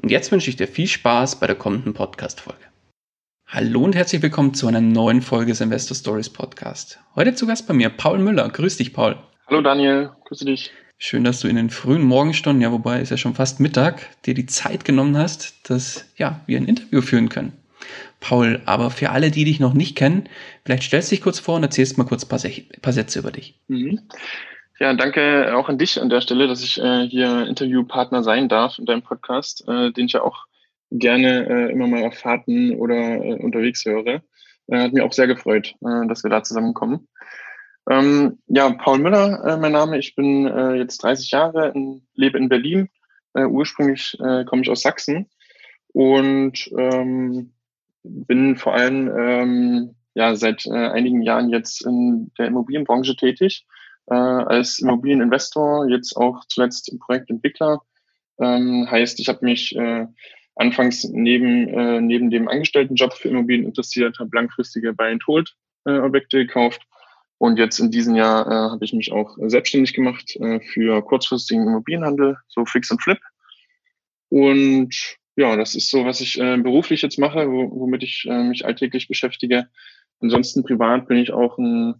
Und jetzt wünsche ich dir viel Spaß bei der kommenden Podcast-Folge. Hallo und herzlich willkommen zu einer neuen Folge des Investor Stories Podcast. Heute zu Gast bei mir Paul Müller. Grüß dich, Paul. Hallo Daniel, grüße dich. Schön, dass du in den frühen Morgenstunden, ja, wobei ist ja schon fast Mittag, dir die Zeit genommen hast, dass ja, wir ein Interview führen können. Paul, aber für alle, die dich noch nicht kennen, vielleicht stellst du dich kurz vor und erzählst mal kurz ein paar, paar Sätze über dich. Mhm. Ja, danke auch an dich an der Stelle, dass ich äh, hier Interviewpartner sein darf in deinem Podcast, äh, den ich ja auch gerne äh, immer mal auf Fahrten oder äh, unterwegs höre. Äh, hat mir auch sehr gefreut, äh, dass wir da zusammenkommen. Ähm, ja, Paul Müller, mein Name. Ich bin jetzt 30 Jahre, in, lebe in Berlin. Ursprünglich komme ich aus Sachsen und ähm, bin vor allem ähm, ja seit einigen Jahren jetzt in der Immobilienbranche tätig äh, als Immobilieninvestor, jetzt auch zuletzt Projektentwickler. Ähm, heißt, ich habe mich äh, anfangs neben, äh, neben dem Angestelltenjob für Immobilien interessiert, habe langfristige Buy-and-Hold-Objekte äh, gekauft und jetzt in diesem Jahr äh, habe ich mich auch selbstständig gemacht äh, für kurzfristigen Immobilienhandel, so Fix und Flip. Und ja, das ist so, was ich äh, beruflich jetzt mache, wo, womit ich äh, mich alltäglich beschäftige. Ansonsten privat bin ich auch ein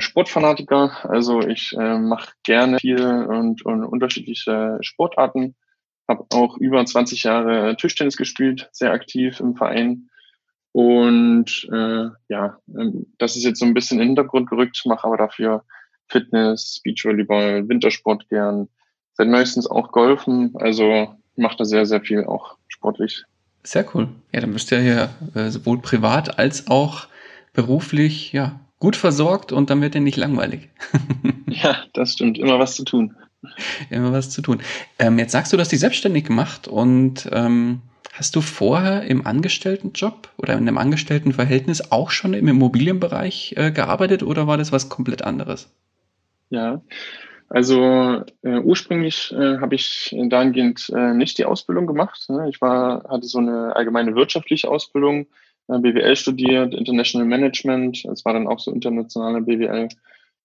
Sportfanatiker. Also ich äh, mache gerne viel und, und unterschiedliche Sportarten. Habe auch über 20 Jahre Tischtennis gespielt, sehr aktiv im Verein. Und äh, ja, ähm, das ist jetzt so ein bisschen in den Hintergrund gerückt, mache aber dafür Fitness, Beachvolleyball, Wintersport gern, seit meistens auch Golfen. Also mache da sehr, sehr viel auch sportlich. Sehr cool. Ja, dann bist du ja hier äh, sowohl privat als auch beruflich ja gut versorgt und dann wird er nicht langweilig. ja, das stimmt. Immer was zu tun. Immer was zu tun. Ähm, jetzt sagst du, du hast dich selbstständig gemacht und ähm, hast du vorher im Angestelltenjob oder in einem Angestelltenverhältnis auch schon im Immobilienbereich äh, gearbeitet oder war das was komplett anderes? Ja, also äh, ursprünglich äh, habe ich dahingehend äh, nicht die Ausbildung gemacht. Ne? Ich war, hatte so eine allgemeine wirtschaftliche Ausbildung BWL studiert, International Management, es war dann auch so internationale BWL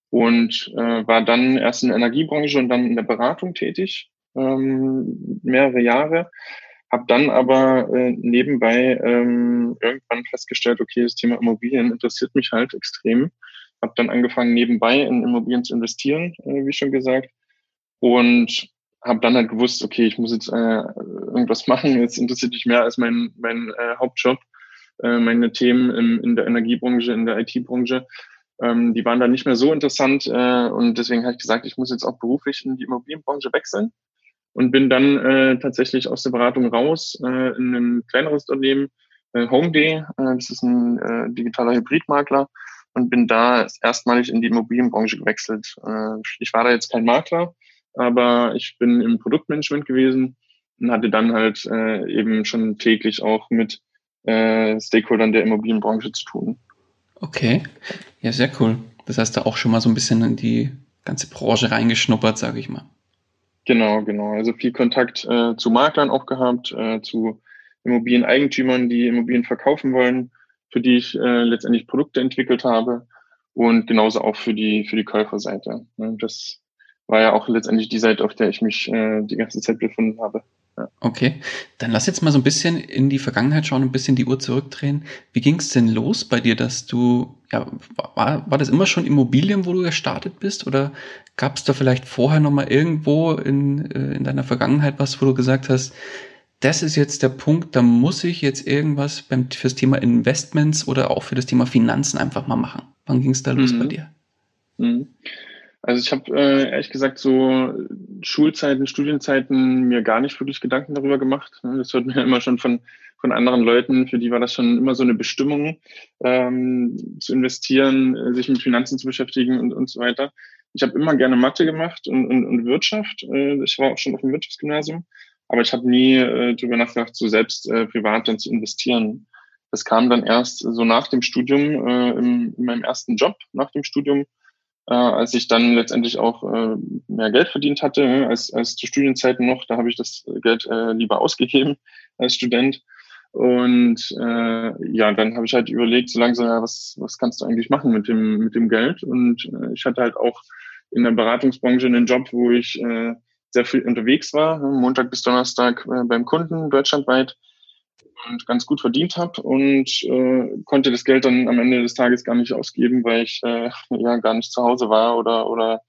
und äh, war dann erst in der Energiebranche und dann in der Beratung tätig, ähm, mehrere Jahre. Habe dann aber äh, nebenbei ähm, irgendwann festgestellt, okay, das Thema Immobilien interessiert mich halt extrem. Habe dann angefangen, nebenbei in Immobilien zu investieren, äh, wie schon gesagt. Und habe dann halt gewusst, okay, ich muss jetzt äh, irgendwas machen. Jetzt interessiert mich mehr als mein, mein äh, Hauptjob äh, meine Themen im, in der Energiebranche, in der IT-Branche. Ähm, die waren dann nicht mehr so interessant äh, und deswegen habe ich gesagt, ich muss jetzt auch beruflich in die Immobilienbranche wechseln und bin dann äh, tatsächlich aus der Beratung raus äh, in ein kleineres Unternehmen, äh, HomeDay, äh, das ist ein äh, digitaler Hybridmakler und bin da erstmalig in die Immobilienbranche gewechselt. Äh, ich war da jetzt kein Makler, aber ich bin im Produktmanagement gewesen und hatte dann halt äh, eben schon täglich auch mit äh, Stakeholdern der Immobilienbranche zu tun. Okay, ja, sehr cool. Das heißt, da auch schon mal so ein bisschen in die ganze Branche reingeschnuppert, sage ich mal. Genau, genau. Also viel Kontakt äh, zu Maklern auch gehabt, äh, zu Immobilieneigentümern, die Immobilien verkaufen wollen, für die ich äh, letztendlich Produkte entwickelt habe und genauso auch für die für die Käuferseite. Das war ja auch letztendlich die Seite, auf der ich mich äh, die ganze Zeit befunden habe. Okay, dann lass jetzt mal so ein bisschen in die Vergangenheit schauen, ein bisschen die Uhr zurückdrehen. Wie ging es denn los bei dir, dass du, ja, war, war das immer schon Immobilien, wo du gestartet bist? Oder gab es da vielleicht vorher nochmal irgendwo in, äh, in deiner Vergangenheit was, wo du gesagt hast, das ist jetzt der Punkt, da muss ich jetzt irgendwas beim, fürs Thema Investments oder auch für das Thema Finanzen einfach mal machen. Wann ging es da los mhm. bei dir? Mhm. Also ich habe äh, ehrlich gesagt so Schulzeiten, Studienzeiten mir gar nicht wirklich Gedanken darüber gemacht. Ne? Das hört mir immer schon von, von anderen Leuten, für die war das schon immer so eine Bestimmung, ähm, zu investieren, äh, sich mit Finanzen zu beschäftigen und, und so weiter. Ich habe immer gerne Mathe gemacht und, und, und Wirtschaft. Äh, ich war auch schon auf dem Wirtschaftsgymnasium, aber ich habe nie äh, darüber nachgedacht, so selbst äh, privat dann zu investieren. Das kam dann erst so nach dem Studium, äh, im, in meinem ersten Job nach dem Studium, äh, als ich dann letztendlich auch äh, mehr Geld verdient hatte äh, als, als zu Studienzeiten noch. Da habe ich das Geld äh, lieber ausgegeben als Student. Und äh, ja, dann habe ich halt überlegt, so langsam, ja, was, was kannst du eigentlich machen mit dem, mit dem Geld? Und äh, ich hatte halt auch in der Beratungsbranche einen Job, wo ich äh, sehr viel unterwegs war, Montag bis Donnerstag äh, beim Kunden deutschlandweit und ganz gut verdient habe und äh, konnte das Geld dann am Ende des Tages gar nicht ausgeben, weil ich äh, ja gar nicht zu Hause war oder oder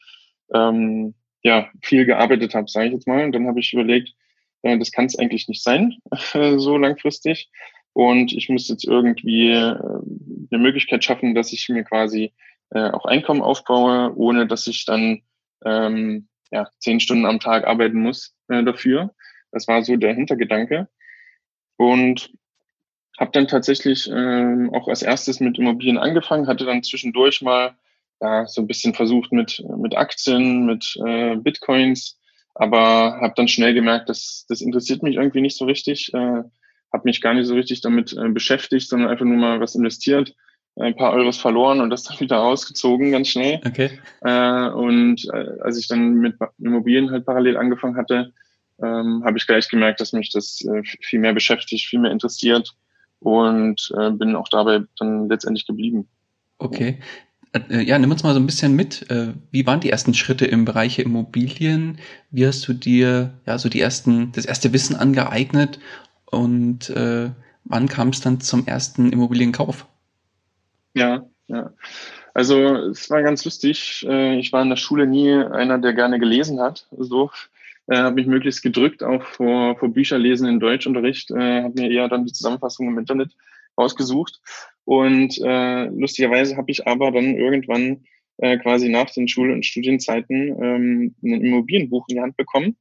ähm, ja viel gearbeitet habe, sage ich jetzt mal. Und dann habe ich überlegt, äh, das kann es eigentlich nicht sein, so langfristig. Und ich muss jetzt irgendwie äh, eine Möglichkeit schaffen, dass ich mir quasi äh, auch Einkommen aufbaue, ohne dass ich dann ähm, ja, zehn Stunden am Tag arbeiten muss äh, dafür. Das war so der Hintergedanke. Und habe dann tatsächlich ähm, auch als erstes mit Immobilien angefangen, hatte dann zwischendurch mal ja, so ein bisschen versucht mit, mit Aktien, mit äh, Bitcoins, aber habe dann schnell gemerkt, dass das interessiert mich irgendwie nicht so richtig, äh, habe mich gar nicht so richtig damit äh, beschäftigt, sondern einfach nur mal was investiert, ein paar Euros verloren und das dann wieder ausgezogen ganz schnell. Okay. Äh, und äh, als ich dann mit Immobilien halt parallel angefangen hatte, ähm, habe ich gleich gemerkt, dass mich das äh, viel mehr beschäftigt, viel mehr interessiert und äh, bin auch dabei dann letztendlich geblieben. Okay. Äh, ja, nimm uns mal so ein bisschen mit. Äh, wie waren die ersten Schritte im Bereich Immobilien? Wie hast du dir ja so die ersten, das erste Wissen angeeignet und äh, wann kam es dann zum ersten Immobilienkauf? Ja, ja. Also es war ganz lustig. Äh, ich war in der Schule nie einer, der gerne gelesen hat. So äh, habe mich möglichst gedrückt auch vor, vor Bücher lesen in Deutschunterricht, äh, habe mir eher dann die Zusammenfassung im Internet ausgesucht. Und äh, lustigerweise habe ich aber dann irgendwann äh, quasi nach den Schul- und Studienzeiten ähm, ein Immobilienbuch in die Hand bekommen.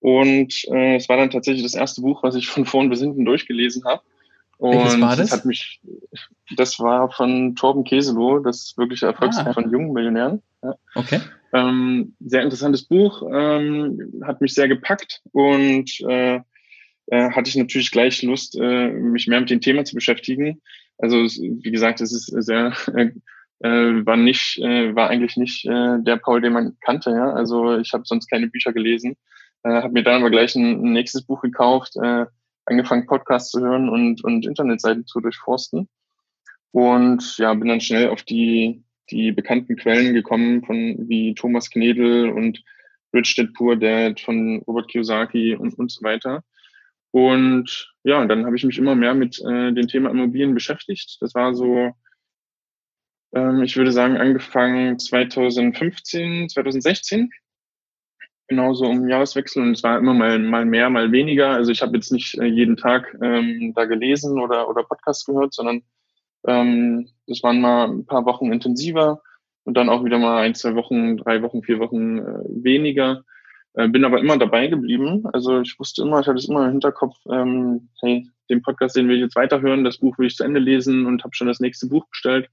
Und äh, es war dann tatsächlich das erste Buch, was ich von vorn bis hinten durchgelesen habe. Und Welches war das? das hat mich, das war von Torben Keselow, das wirkliche Erfolgsbuch ah. von jungen Millionären. Ja. Okay. Ähm, sehr interessantes Buch, ähm, hat mich sehr gepackt und äh, äh, hatte ich natürlich gleich Lust, äh, mich mehr mit dem Thema zu beschäftigen. Also wie gesagt, es ist sehr äh, äh, war nicht, äh, war eigentlich nicht äh, der Paul, den man kannte. Ja, also ich habe sonst keine Bücher gelesen, äh, habe mir dann aber gleich ein, ein nächstes Buch gekauft, äh, angefangen Podcasts zu hören und und Internetseiten zu durchforsten und ja, bin dann schnell auf die die bekannten Quellen gekommen von wie Thomas Knedel und Rich Dad Poor Dad von Robert Kiyosaki und, und so weiter. Und ja, dann habe ich mich immer mehr mit äh, dem Thema Immobilien beschäftigt. Das war so, ähm, ich würde sagen, angefangen 2015, 2016. Genauso um Jahreswechsel und es war immer mal, mal mehr, mal weniger. Also ich habe jetzt nicht äh, jeden Tag ähm, da gelesen oder, oder Podcast gehört, sondern ähm, das waren mal ein paar Wochen intensiver und dann auch wieder mal ein, zwei Wochen, drei Wochen, vier Wochen äh, weniger. Äh, bin aber immer dabei geblieben. Also ich wusste immer, ich hatte es immer im Hinterkopf, ähm, hey, den Podcast, den will ich jetzt weiterhören, das Buch will ich zu Ende lesen und habe schon das nächste Buch bestellt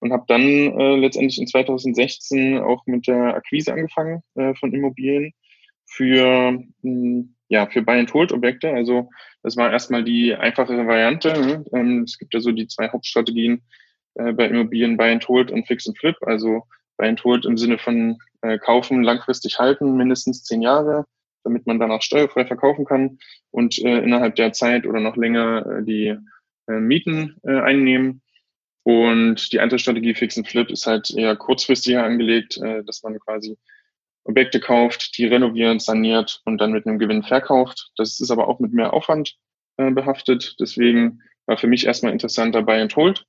und habe dann äh, letztendlich in 2016 auch mit der Akquise angefangen äh, von Immobilien für hm, ja für Buy and Hold Objekte. Also das war erstmal die einfachere Variante. Ne? Ähm, es gibt ja so die zwei Hauptstrategien äh, bei Immobilien Buy and Hold und Fix and Flip. Also Buy and Hold im Sinne von äh, kaufen, langfristig halten, mindestens zehn Jahre, damit man danach steuerfrei verkaufen kann und äh, innerhalb der Zeit oder noch länger die Mieten einnehmen. Und die andere Strategie Fix and Flip ist halt eher kurzfristiger angelegt, dass man quasi Objekte kauft, die renoviert, saniert und dann mit einem Gewinn verkauft. Das ist aber auch mit mehr Aufwand äh, behaftet. Deswegen war für mich erstmal interessant dabei and hold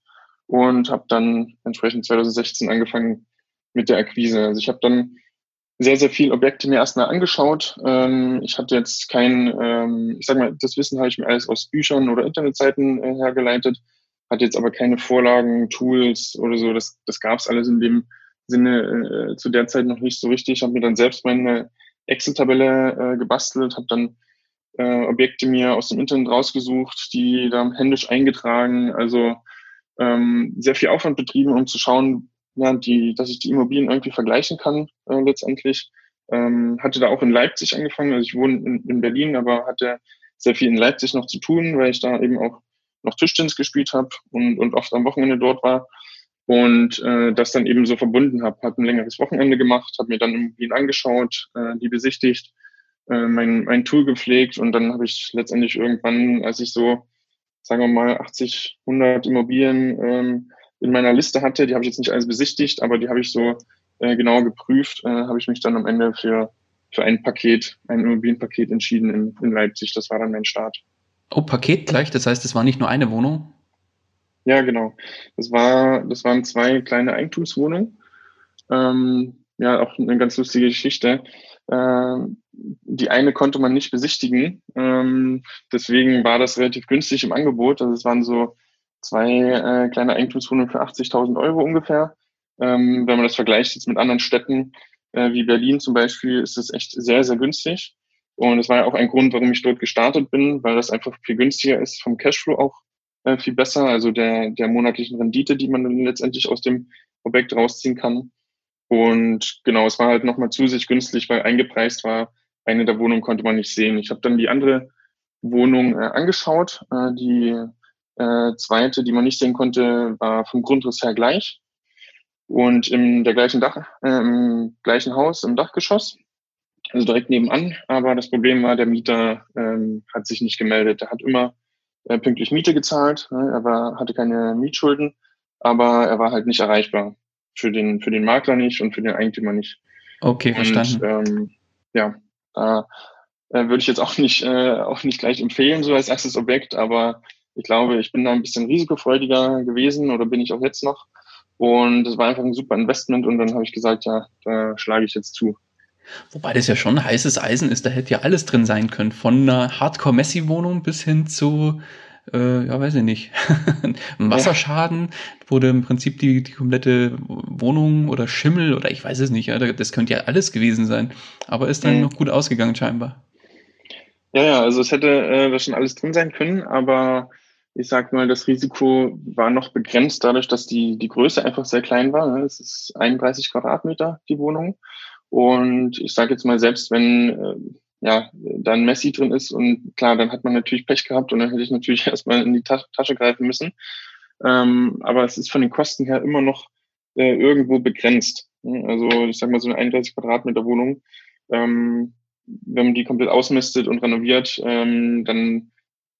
und habe dann entsprechend 2016 angefangen mit der Akquise. Also ich habe dann sehr, sehr viel Objekte mir erstmal angeschaut. Ähm, ich hatte jetzt kein, ähm, ich sag mal, das Wissen habe ich mir alles aus Büchern oder Internetseiten äh, hergeleitet, hatte jetzt aber keine Vorlagen, Tools oder so. Das, das gab es alles in dem Sinne äh, zu der Zeit noch nicht so richtig. Ich habe mir dann selbst meine Excel-Tabelle äh, gebastelt, habe dann äh, Objekte mir aus dem Internet rausgesucht, die da händisch eingetragen, also ähm, sehr viel Aufwand betrieben, um zu schauen, ja, die, dass ich die Immobilien irgendwie vergleichen kann äh, letztendlich. Ähm, hatte da auch in Leipzig angefangen, also ich wohne in, in Berlin, aber hatte sehr viel in Leipzig noch zu tun, weil ich da eben auch noch Tischtennis gespielt habe und, und oft am Wochenende dort war und äh, das dann eben so verbunden habe. Habe ein längeres Wochenende gemacht, habe mir dann Immobilien angeschaut, äh, die besichtigt, äh, mein, mein Tool gepflegt und dann habe ich letztendlich irgendwann, als ich so, sagen wir mal, 80, 100 Immobilien ähm, in meiner Liste hatte. Die habe ich jetzt nicht alles besichtigt, aber die habe ich so äh, genau geprüft. Äh, habe ich mich dann am Ende für, für ein Paket, ein Immobilienpaket entschieden in, in Leipzig. Das war dann mein Start. Oh, Paket gleich? Das heißt, es war nicht nur eine Wohnung? Ja, genau. Das, war, das waren zwei kleine Eigentumswohnungen. Ähm, ja, auch eine ganz lustige Geschichte. Ähm, die eine konnte man nicht besichtigen. Ähm, deswegen war das relativ günstig im Angebot. Also es waren so zwei äh, kleine Eigentumswohnungen für 80.000 Euro ungefähr. Ähm, wenn man das vergleicht jetzt mit anderen Städten äh, wie Berlin zum Beispiel, ist es echt sehr, sehr günstig. Und das war ja auch ein Grund, warum ich dort gestartet bin, weil das einfach viel günstiger ist, vom Cashflow auch äh, viel besser, also der, der monatlichen Rendite, die man dann letztendlich aus dem Objekt rausziehen kann. Und genau, es war halt nochmal zusätzlich günstig, weil eingepreist war, eine der Wohnungen konnte man nicht sehen. Ich habe dann die andere Wohnung äh, angeschaut, äh, die äh, zweite, die man nicht sehen konnte, war vom Grundriss her gleich. Und in der gleichen Dach, äh, im gleichen Haus, im Dachgeschoss. Also direkt nebenan. Aber das Problem war, der Mieter ähm, hat sich nicht gemeldet. Er hat immer äh, pünktlich Miete gezahlt. Ne? Er war, hatte keine Mietschulden, aber er war halt nicht erreichbar. Für den, für den Makler nicht und für den Eigentümer nicht. Okay, verstanden. Und, ähm, ja, da äh, würde ich jetzt auch nicht, äh, auch nicht gleich empfehlen, so als erstes Objekt, aber ich glaube, ich bin da ein bisschen risikofreudiger gewesen oder bin ich auch jetzt noch. Und es war einfach ein super Investment und dann habe ich gesagt, ja, da schlage ich jetzt zu. Wobei das ja schon heißes Eisen ist, da hätte ja alles drin sein können. Von einer Hardcore-Messi-Wohnung bis hin zu, äh, ja, weiß ich nicht, Wasserschaden, wo im Prinzip die, die komplette Wohnung oder Schimmel oder ich weiß es nicht, das könnte ja alles gewesen sein. Aber ist dann mhm. noch gut ausgegangen scheinbar. Ja, ja, also es hätte äh, da schon alles drin sein können, aber ich sag mal, das Risiko war noch begrenzt dadurch, dass die, die Größe einfach sehr klein war. Ne? Es ist 31 Quadratmeter, die Wohnung. Und ich sage jetzt mal, selbst wenn äh, ja, da ein Messi drin ist und klar, dann hat man natürlich Pech gehabt und dann hätte ich natürlich erstmal in die Ta Tasche greifen müssen. Ähm, aber es ist von den Kosten her immer noch äh, irgendwo begrenzt. Also ich sag mal, so eine 31 Quadratmeter Wohnung, ähm, wenn man die komplett ausmistet und renoviert, ähm, dann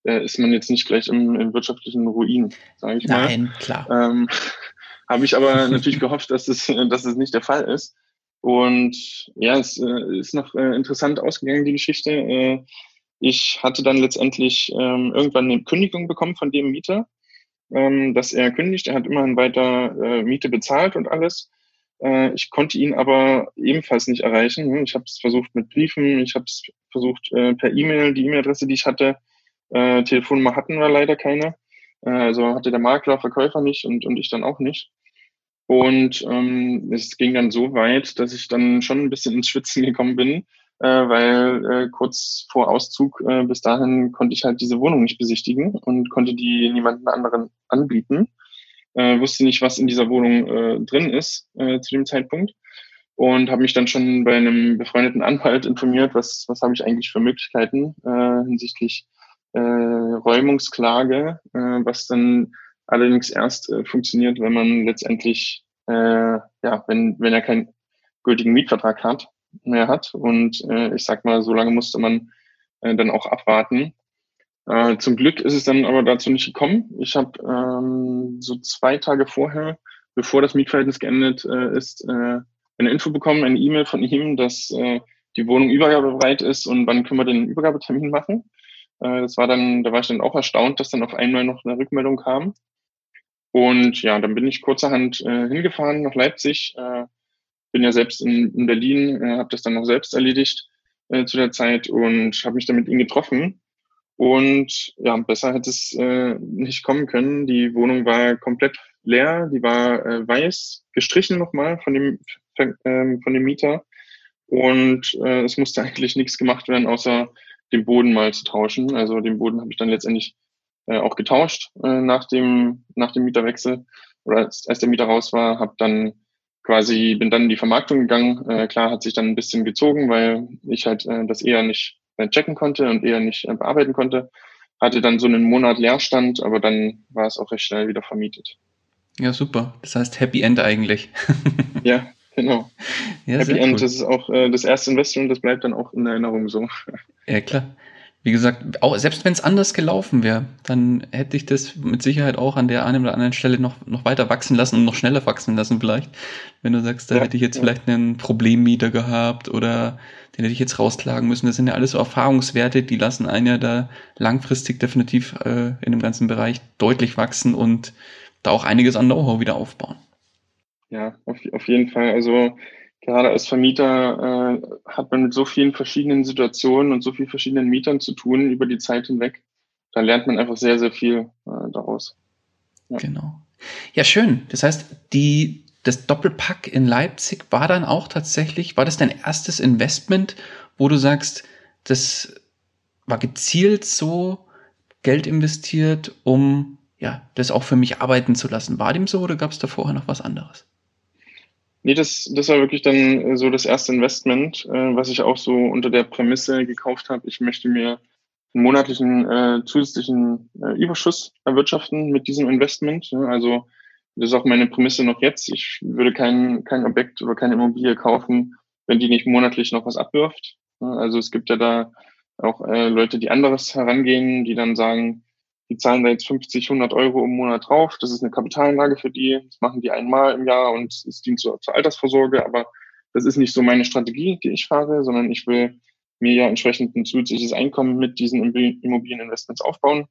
äh, ist man jetzt nicht gleich im, im wirtschaftlichen Ruin, sage ich mal. Nein, klar. Ähm, Habe ich aber natürlich gehofft, dass es, dass es nicht der Fall ist. Und ja, es äh, ist noch äh, interessant ausgegangen, die Geschichte. Äh, ich hatte dann letztendlich ähm, irgendwann eine Kündigung bekommen von dem Mieter, ähm, dass er kündigt. Er hat immerhin weiter äh, Miete bezahlt und alles. Äh, ich konnte ihn aber ebenfalls nicht erreichen. Ich habe es versucht mit Briefen, ich habe es versucht äh, per E-Mail, die E-Mail-Adresse, die ich hatte, äh, Telefonnummer hatten wir leider keine. Äh, also hatte der Makler, Verkäufer nicht und, und ich dann auch nicht. Und ähm, es ging dann so weit, dass ich dann schon ein bisschen ins Schwitzen gekommen bin, äh, weil äh, kurz vor Auszug äh, bis dahin konnte ich halt diese Wohnung nicht besichtigen und konnte die niemanden anderen anbieten. Äh, wusste nicht, was in dieser Wohnung äh, drin ist äh, zu dem Zeitpunkt und habe mich dann schon bei einem befreundeten Anwalt informiert, was, was habe ich eigentlich für Möglichkeiten äh, hinsichtlich äh, Räumungsklage, äh, was dann allerdings erst äh, funktioniert, wenn man letztendlich, äh, ja, wenn, wenn er keinen gültigen Mietvertrag hat, mehr hat. Und äh, ich sag mal, so lange musste man äh, dann auch abwarten. Äh, zum Glück ist es dann aber dazu nicht gekommen. Ich habe ähm, so zwei Tage vorher, bevor das Mietverhältnis geendet äh, ist, äh, eine Info bekommen, eine E-Mail von ihm, dass äh, die Wohnung übergabebereit ist und wann können wir den Übergabetermin machen. Äh, das war dann, da war ich dann auch erstaunt, dass dann auf einmal noch eine Rückmeldung kam. Und ja, dann bin ich kurzerhand äh, hingefahren nach Leipzig, äh, bin ja selbst in, in Berlin, äh, habe das dann noch selbst erledigt äh, zu der Zeit und habe mich dann mit ihm getroffen. Und ja, besser hätte es äh, nicht kommen können. Die Wohnung war komplett leer, die war äh, weiß, gestrichen nochmal von dem, äh, von dem Mieter. Und äh, es musste eigentlich nichts gemacht werden, außer den Boden mal zu tauschen. Also den Boden habe ich dann letztendlich äh, auch getauscht äh, nach dem nach dem Mieterwechsel oder als, als der Mieter raus war, habe dann quasi bin dann in die Vermarktung gegangen. Äh, klar hat sich dann ein bisschen gezogen, weil ich halt äh, das eher nicht äh, checken konnte und eher nicht äh, bearbeiten konnte. Hatte dann so einen Monat Leerstand, aber dann war es auch recht schnell wieder vermietet. Ja, super. Das heißt Happy End eigentlich. ja, genau. Ja, Happy End, cool. das ist auch äh, das erste Investment, das bleibt dann auch in Erinnerung so. Ja, klar wie gesagt, auch, selbst wenn es anders gelaufen wäre, dann hätte ich das mit Sicherheit auch an der einen oder anderen Stelle noch, noch weiter wachsen lassen und noch schneller wachsen lassen vielleicht. Wenn du sagst, da ja, hätte ich jetzt ja. vielleicht einen Problemmieter gehabt oder den hätte ich jetzt rausklagen müssen. Das sind ja alles so Erfahrungswerte, die lassen einen ja da langfristig definitiv äh, in dem ganzen Bereich deutlich wachsen und da auch einiges an Know-how wieder aufbauen. Ja, auf, auf jeden Fall. Also gerade als Vermieter äh, hat man mit so vielen verschiedenen Situationen und so vielen verschiedenen Mietern zu tun über die Zeit hinweg. Da lernt man einfach sehr, sehr viel äh, daraus. Ja. Genau. Ja, schön. Das heißt, die, das Doppelpack in Leipzig war dann auch tatsächlich, war das dein erstes Investment, wo du sagst, das war gezielt so Geld investiert, um ja, das auch für mich arbeiten zu lassen. War dem so oder gab es da vorher noch was anderes? Nee, das, das war wirklich dann äh, so das erste Investment, äh, was ich auch so unter der Prämisse gekauft habe. Ich möchte mir einen monatlichen äh, zusätzlichen äh, Überschuss erwirtschaften mit diesem Investment. Ja, also das ist auch meine Prämisse noch jetzt. Ich würde kein, kein Objekt oder keine Immobilie kaufen, wenn die nicht monatlich noch was abwirft. Ja, also es gibt ja da auch äh, Leute, die anderes herangehen, die dann sagen, die zahlen da jetzt 50, 100 Euro im Monat drauf. Das ist eine Kapitalanlage für die. Das machen die einmal im Jahr und es dient zur, zur Altersvorsorge. Aber das ist nicht so meine Strategie, die ich fahre, sondern ich will mir ja entsprechend ein zusätzliches Einkommen mit diesen Immobilieninvestments aufbauen.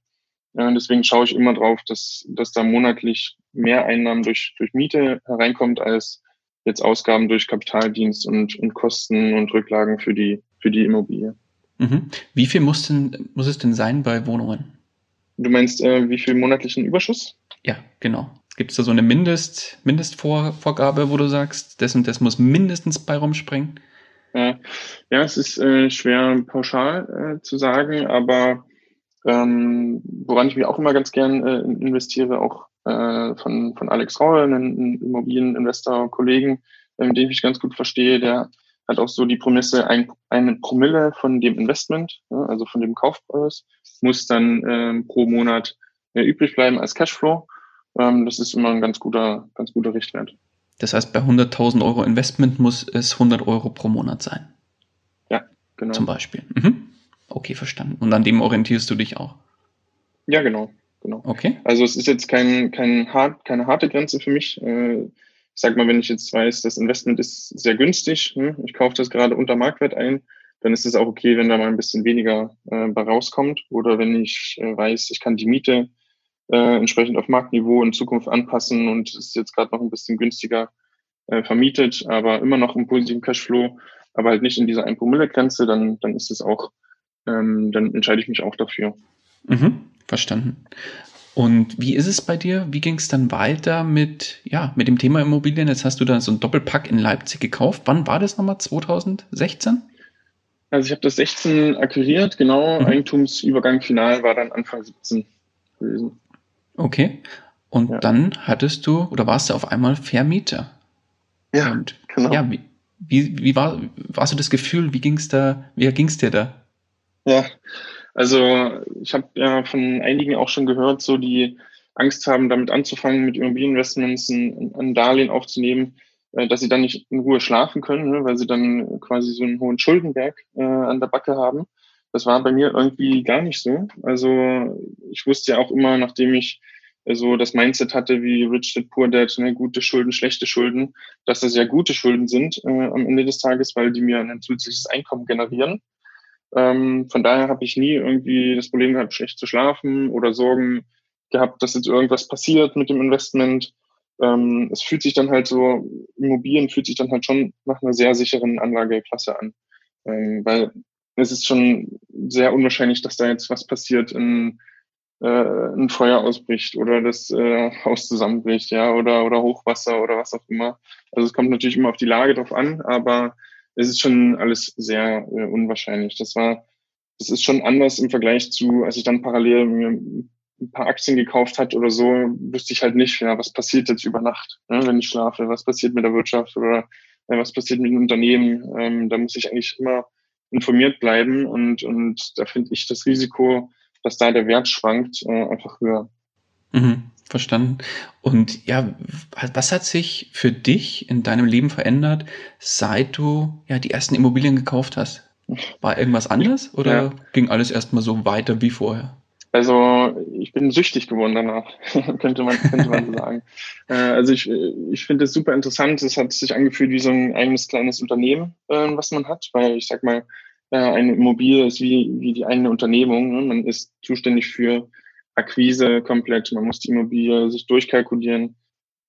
Ja, deswegen schaue ich immer drauf, dass, dass da monatlich mehr Einnahmen durch, durch Miete hereinkommt als jetzt Ausgaben durch Kapitaldienst und, und Kosten und Rücklagen für die, für die Immobilie. Mhm. Wie viel muss, denn, muss es denn sein bei Wohnungen? Du meinst, äh, wie viel monatlichen Überschuss? Ja, genau. Gibt es da so eine Mindest, Mindestvorgabe, wo du sagst, das und das muss mindestens bei rumspringen? Äh, ja, es ist äh, schwer pauschal äh, zu sagen, aber ähm, woran ich mich auch immer ganz gern äh, investiere, auch äh, von, von Alex Raul, einem Immobilieninvestor, Kollegen, äh, mit dem ich ganz gut verstehe, der hat auch so die Prämisse, ein, eine Promille von dem Investment, also von dem Kaufpreis, muss dann ähm, pro Monat äh, übrig bleiben als Cashflow. Ähm, das ist immer ein ganz guter, ganz guter Richtwert. Das heißt, bei 100.000 Euro Investment muss es 100 Euro pro Monat sein. Ja, genau. Zum Beispiel. Mhm. Okay, verstanden. Und an dem orientierst du dich auch? Ja, genau. genau. Okay. Also es ist jetzt kein, kein hart, keine harte Grenze für mich. Äh, ich sag mal, wenn ich jetzt weiß, das Investment ist sehr günstig, hm, ich kaufe das gerade unter Marktwert ein, dann ist es auch okay, wenn da mal ein bisschen weniger äh, bei rauskommt. Oder wenn ich äh, weiß, ich kann die Miete äh, entsprechend auf Marktniveau in Zukunft anpassen und es ist jetzt gerade noch ein bisschen günstiger äh, vermietet, aber immer noch im positiven Cashflow, aber halt nicht in dieser 1 Promille-Grenze, dann, dann ist es auch, ähm, dann entscheide ich mich auch dafür. Mhm, verstanden. Und wie ist es bei dir? Wie ging es dann weiter mit, ja, mit dem Thema Immobilien? Jetzt hast du da so ein Doppelpack in Leipzig gekauft. Wann war das nochmal? 2016? Also ich habe das 16 akquiriert, genau. Mhm. Eigentumsübergang final war dann Anfang 17 gewesen. Okay. Und ja. dann hattest du oder warst du auf einmal Vermieter. Ja, Und, genau. Ja, wie, wie, wie war, warst du das Gefühl? Wie ging's da, wie ging's dir da? Ja, also ich habe ja von einigen auch schon gehört, so die Angst haben, damit anzufangen, mit Immobilieninvestments ein, ein Darlehen aufzunehmen, äh, dass sie dann nicht in Ruhe schlafen können, ne, weil sie dann quasi so einen hohen Schuldenberg äh, an der Backe haben. Das war bei mir irgendwie gar nicht so. Also ich wusste ja auch immer, nachdem ich äh, so das Mindset hatte wie Rich Dad Poor Dad, ne, gute Schulden, schlechte Schulden, dass das ja gute Schulden sind äh, am Ende des Tages, weil die mir ein zusätzliches Einkommen generieren. Ähm, von daher habe ich nie irgendwie das Problem gehabt, schlecht zu schlafen oder Sorgen gehabt, dass jetzt irgendwas passiert mit dem Investment. ähm, es fühlt sich dann halt so, Immobilien fühlt sich dann halt schon nach einer sehr sicheren Anlageklasse an. Ähm, weil es ist schon sehr unwahrscheinlich, dass da jetzt was passiert, in, äh, ein Feuer ausbricht oder das äh, Haus zusammenbricht, ja, oder, oder Hochwasser oder was auch immer. Also es kommt natürlich immer auf die Lage drauf an, aber es ist schon alles sehr äh, unwahrscheinlich. Das war, das ist schon anders im Vergleich zu, als ich dann parallel mir ein paar Aktien gekauft hat oder so, wüsste ich halt nicht, ja, was passiert jetzt über Nacht, ne, wenn ich schlafe, was passiert mit der Wirtschaft oder äh, was passiert mit dem Unternehmen. Ähm, da muss ich eigentlich immer informiert bleiben und, und da finde ich das Risiko, dass da der Wert schwankt, äh, einfach höher. Mhm, verstanden. Und ja, was hat sich für dich in deinem Leben verändert, seit du ja die ersten Immobilien gekauft hast? War irgendwas anders oder ja. ging alles erstmal so weiter wie vorher? Also ich bin süchtig geworden danach, könnte man, könnte man sagen. Äh, also ich, ich finde es super interessant. Es hat sich angefühlt wie so ein eigenes kleines Unternehmen, äh, was man hat, weil ich sag mal, äh, eine Immobilie ist wie, wie die eigene Unternehmung. Ne? Man ist zuständig für Akquise komplett. Man muss die Immobilie sich durchkalkulieren.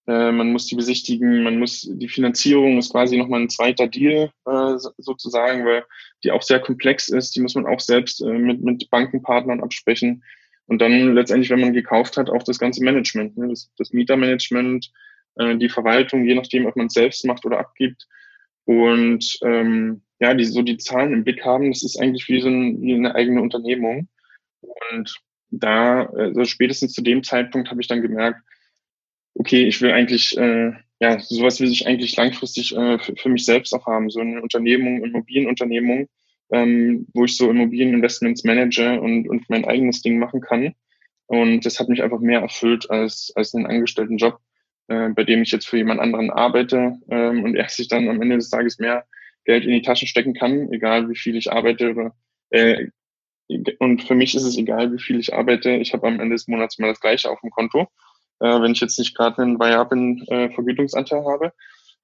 Äh, man muss die besichtigen. Man muss die Finanzierung ist quasi nochmal ein zweiter Deal äh, sozusagen, weil die auch sehr komplex ist. Die muss man auch selbst äh, mit, mit Bankenpartnern absprechen. Und dann letztendlich, wenn man gekauft hat, auch das ganze Management, ne? das, das Mietermanagement, die Verwaltung, je nachdem, ob man es selbst macht oder abgibt. Und ähm, ja, die so die Zahlen im Blick haben, das ist eigentlich wie so ein, wie eine eigene Unternehmung. Und da, also spätestens zu dem Zeitpunkt habe ich dann gemerkt, okay, ich will eigentlich, äh, ja, sowas will ich eigentlich langfristig äh, für, für mich selbst auch haben, so eine Unternehmung, Immobilienunternehmung, ähm, wo ich so Immobilieninvestments manage und, und mein eigenes Ding machen kann. Und das hat mich einfach mehr erfüllt als, als einen Angestelltenjob, äh, bei dem ich jetzt für jemand anderen arbeite ähm, und er sich dann am Ende des Tages mehr Geld in die Taschen stecken kann, egal wie viel ich arbeite. Oder, äh, und für mich ist es egal, wie viel ich arbeite. Ich habe am Ende des Monats mal das Gleiche auf dem Konto, äh, wenn ich jetzt nicht gerade einen variablen äh, Vergütungsanteil habe.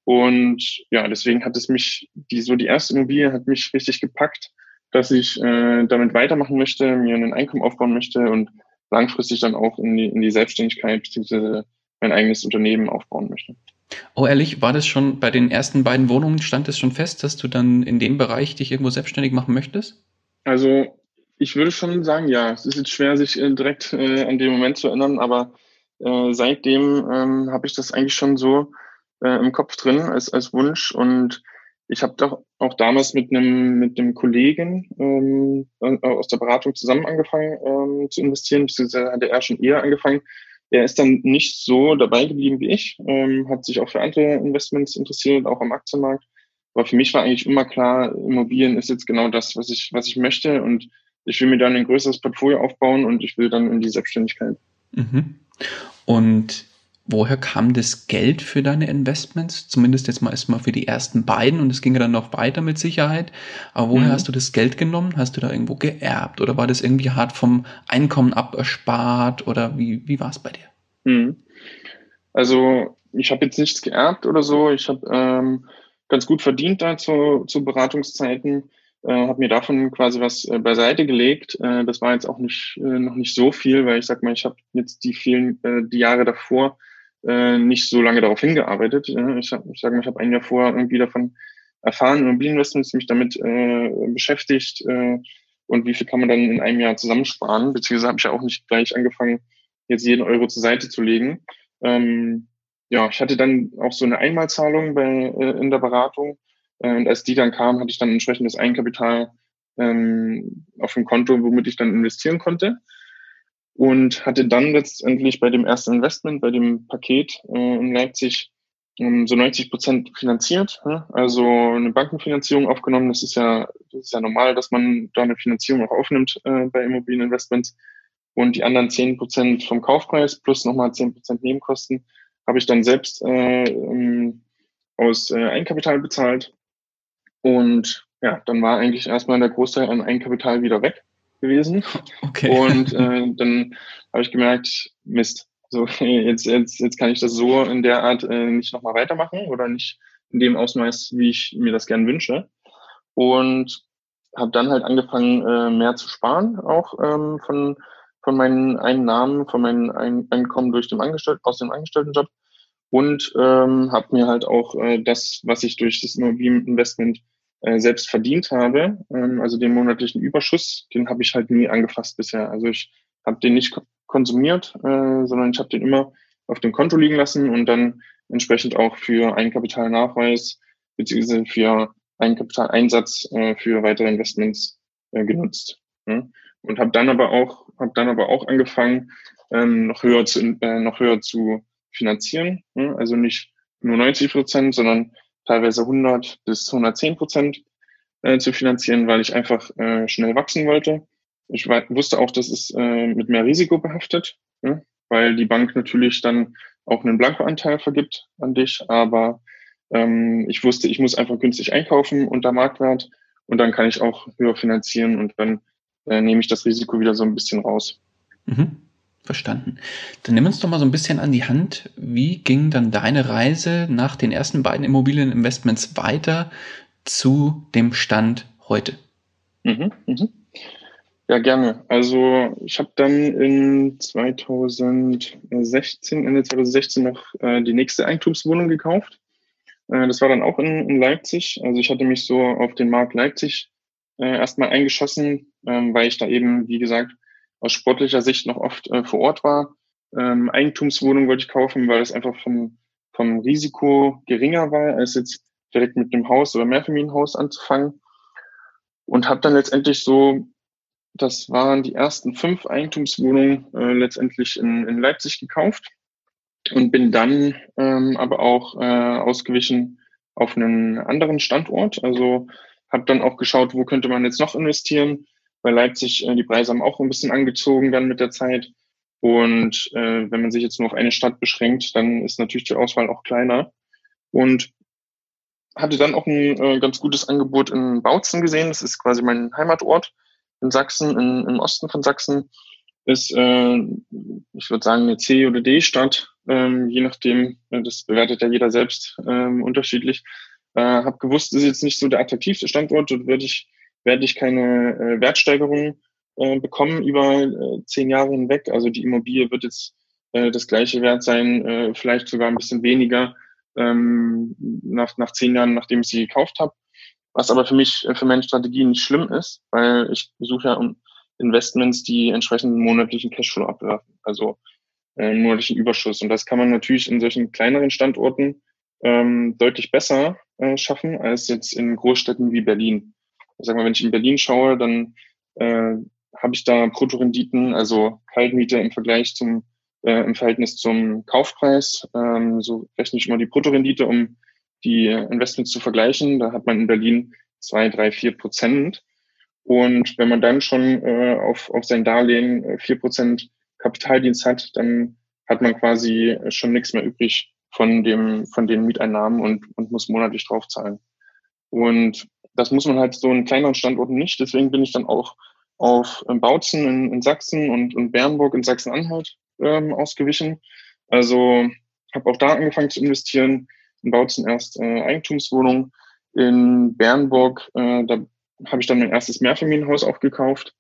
Und ja, deswegen hat es mich, die so die erste Immobilie hat mich richtig gepackt, dass ich äh, damit weitermachen möchte, mir ein Einkommen aufbauen möchte und langfristig dann auch in die, in die Selbstständigkeit bzw. mein eigenes Unternehmen aufbauen möchte. Oh, ehrlich, war das schon bei den ersten beiden Wohnungen, stand es schon fest, dass du dann in dem Bereich dich irgendwo selbstständig machen möchtest? Also, ich würde schon sagen, ja. Es ist jetzt schwer, sich äh, direkt äh, an den Moment zu erinnern, aber äh, seitdem ähm, habe ich das eigentlich schon so äh, im Kopf drin als, als Wunsch und ich habe doch auch damals mit einem mit Kollegen ähm, aus der Beratung zusammen angefangen ähm, zu investieren, beziehungsweise hatte er schon eher angefangen. Er ist dann nicht so dabei geblieben wie ich, ähm, hat sich auch für andere Investments interessiert, auch am Aktienmarkt. Aber für mich war eigentlich immer klar, Immobilien ist jetzt genau das, was ich, was ich möchte und ich will mir dann ein größeres Portfolio aufbauen und ich will dann in die Selbstständigkeit. Mhm. Und woher kam das Geld für deine Investments? Zumindest jetzt mal erstmal für die ersten beiden und es ging ja dann noch weiter mit Sicherheit. Aber woher mhm. hast du das Geld genommen? Hast du da irgendwo geerbt oder war das irgendwie hart vom Einkommen aberspart oder wie, wie war es bei dir? Mhm. Also ich habe jetzt nichts geerbt oder so. Ich habe ähm, ganz gut verdient da zu, zu Beratungszeiten. Äh, habe mir davon quasi was äh, beiseite gelegt. Äh, das war jetzt auch nicht äh, noch nicht so viel, weil ich sag mal, ich habe jetzt die vielen äh, die Jahre davor äh, nicht so lange darauf hingearbeitet. Äh, ich, ich sage mal, ich habe ein Jahr vorher irgendwie davon erfahren, Immobilieninvestments mich damit äh, beschäftigt äh, und wie viel kann man dann in einem Jahr zusammensparen, beziehungsweise habe ich ja auch nicht gleich angefangen, jetzt jeden Euro zur Seite zu legen. Ähm, ja, ich hatte dann auch so eine Einmalzahlung bei, äh, in der Beratung und als die dann kam, hatte ich dann entsprechendes Eigenkapital ähm, auf dem Konto, womit ich dann investieren konnte und hatte dann letztendlich bei dem ersten Investment, bei dem Paket äh, in Leipzig ähm, so 90 Prozent finanziert, ne? also eine Bankenfinanzierung aufgenommen. Das ist ja, das ist ja normal, dass man da eine Finanzierung auch aufnimmt äh, bei Immobilieninvestments. Und die anderen 10 Prozent vom Kaufpreis plus nochmal 10 Prozent Nebenkosten habe ich dann selbst äh, ähm, aus äh, Eigenkapital bezahlt. Und ja, dann war eigentlich erstmal der Großteil an Eigenkapital wieder weg gewesen. Okay. Und äh, dann habe ich gemerkt, Mist, so jetzt, jetzt, jetzt kann ich das so in der Art äh, nicht nochmal weitermachen oder nicht in dem Ausmaß, wie ich mir das gern wünsche. Und habe dann halt angefangen, äh, mehr zu sparen, auch ähm, von, von meinen Einnahmen, von meinen Ein Einkommen durch den Angestellten, aus dem Angestelltenjob. und ähm, habe mir halt auch äh, das, was ich durch das Immobilieninvestment äh, selbst verdient habe, ähm, also den monatlichen Überschuss, den habe ich halt nie angefasst bisher. Also ich habe den nicht konsumiert, äh, sondern ich habe den immer auf dem Konto liegen lassen und dann entsprechend auch für Eigenkapitalnachweis beziehungsweise für Eigenkapitaleinsatz äh, für weitere Investments äh, genutzt. Ja? Und habe dann aber auch habe dann aber auch angefangen ähm, noch höher zu äh, noch höher zu finanzieren, ja? also nicht nur 90 Prozent, sondern teilweise 100 bis 110 Prozent äh, zu finanzieren, weil ich einfach äh, schnell wachsen wollte. Ich wusste auch, das ist äh, mit mehr Risiko behaftet, ja? weil die Bank natürlich dann auch einen Blankoanteil vergibt an dich, aber ähm, ich wusste, ich muss einfach günstig einkaufen unter Marktwert und dann kann ich auch höher finanzieren und dann äh, nehme ich das Risiko wieder so ein bisschen raus. Mhm. Verstanden. Dann nimm uns doch mal so ein bisschen an die Hand. Wie ging dann deine Reise nach den ersten beiden Immobilieninvestments weiter zu dem Stand heute? Mhm, mhm. Ja, gerne. Also ich habe dann in 2016, Ende 2016 noch äh, die nächste Eigentumswohnung gekauft. Äh, das war dann auch in, in, Leipzig. Also ich hatte mich so auf den Markt Leipzig äh, erstmal eingeschossen, ähm, weil ich da eben, wie gesagt, aus sportlicher Sicht noch oft äh, vor Ort war. Ähm, Eigentumswohnung wollte ich kaufen, weil es einfach vom, vom Risiko geringer war, als jetzt direkt mit einem Haus oder Mehrfamilienhaus anzufangen. Und habe dann letztendlich so das waren die ersten fünf Eigentumswohnungen äh, letztendlich in, in Leipzig gekauft und bin dann ähm, aber auch äh, ausgewichen auf einen anderen Standort. Also habe dann auch geschaut, wo könnte man jetzt noch investieren. Bei Leipzig, äh, die Preise haben auch ein bisschen angezogen dann mit der Zeit. Und äh, wenn man sich jetzt nur auf eine Stadt beschränkt, dann ist natürlich die Auswahl auch kleiner. Und hatte dann auch ein äh, ganz gutes Angebot in Bautzen gesehen. Das ist quasi mein Heimatort in Sachsen, in, im Osten von Sachsen, ist, äh, ich würde sagen, eine C- oder D-Stadt, ähm, je nachdem, äh, das bewertet ja jeder selbst ähm, unterschiedlich. Äh, habe gewusst, ist jetzt nicht so der attraktivste Standort, dort werde ich, werde ich keine äh, Wertsteigerung äh, bekommen über äh, zehn Jahre hinweg. Also die Immobilie wird jetzt äh, das gleiche Wert sein, äh, vielleicht sogar ein bisschen weniger ähm, nach, nach zehn Jahren, nachdem ich sie gekauft habe. Was aber für mich, äh, für meine Strategie nicht schlimm ist, weil ich suche ja Investments, die entsprechenden monatlichen Cashflow abwerfen, also äh, monatlichen Überschuss. Und das kann man natürlich in solchen kleineren Standorten ähm, deutlich besser äh, schaffen als jetzt in Großstädten wie Berlin. Ich sag mal, wenn ich in Berlin schaue, dann äh, habe ich da Bruttorenditen, also Kaltmiete im Vergleich zum äh, im Verhältnis zum Kaufpreis. Ähm, so rechne ich immer die Bruttorendite, um die Investments zu vergleichen. Da hat man in Berlin zwei, drei, vier Prozent. Und wenn man dann schon äh, auf, auf sein Darlehen vier Prozent Kapitaldienst hat, dann hat man quasi schon nichts mehr übrig von dem, von den Mieteinnahmen und, und muss monatlich draufzahlen. Und das muss man halt so in kleineren Standorten nicht. Deswegen bin ich dann auch auf Bautzen in, in Sachsen und, und Bernburg in Sachsen-Anhalt ähm, ausgewichen. Also habe auch da angefangen zu investieren, in Bautzen erst äh, Eigentumswohnung. In Bernburg, äh, da habe ich dann mein erstes Mehrfamilienhaus auch gekauft.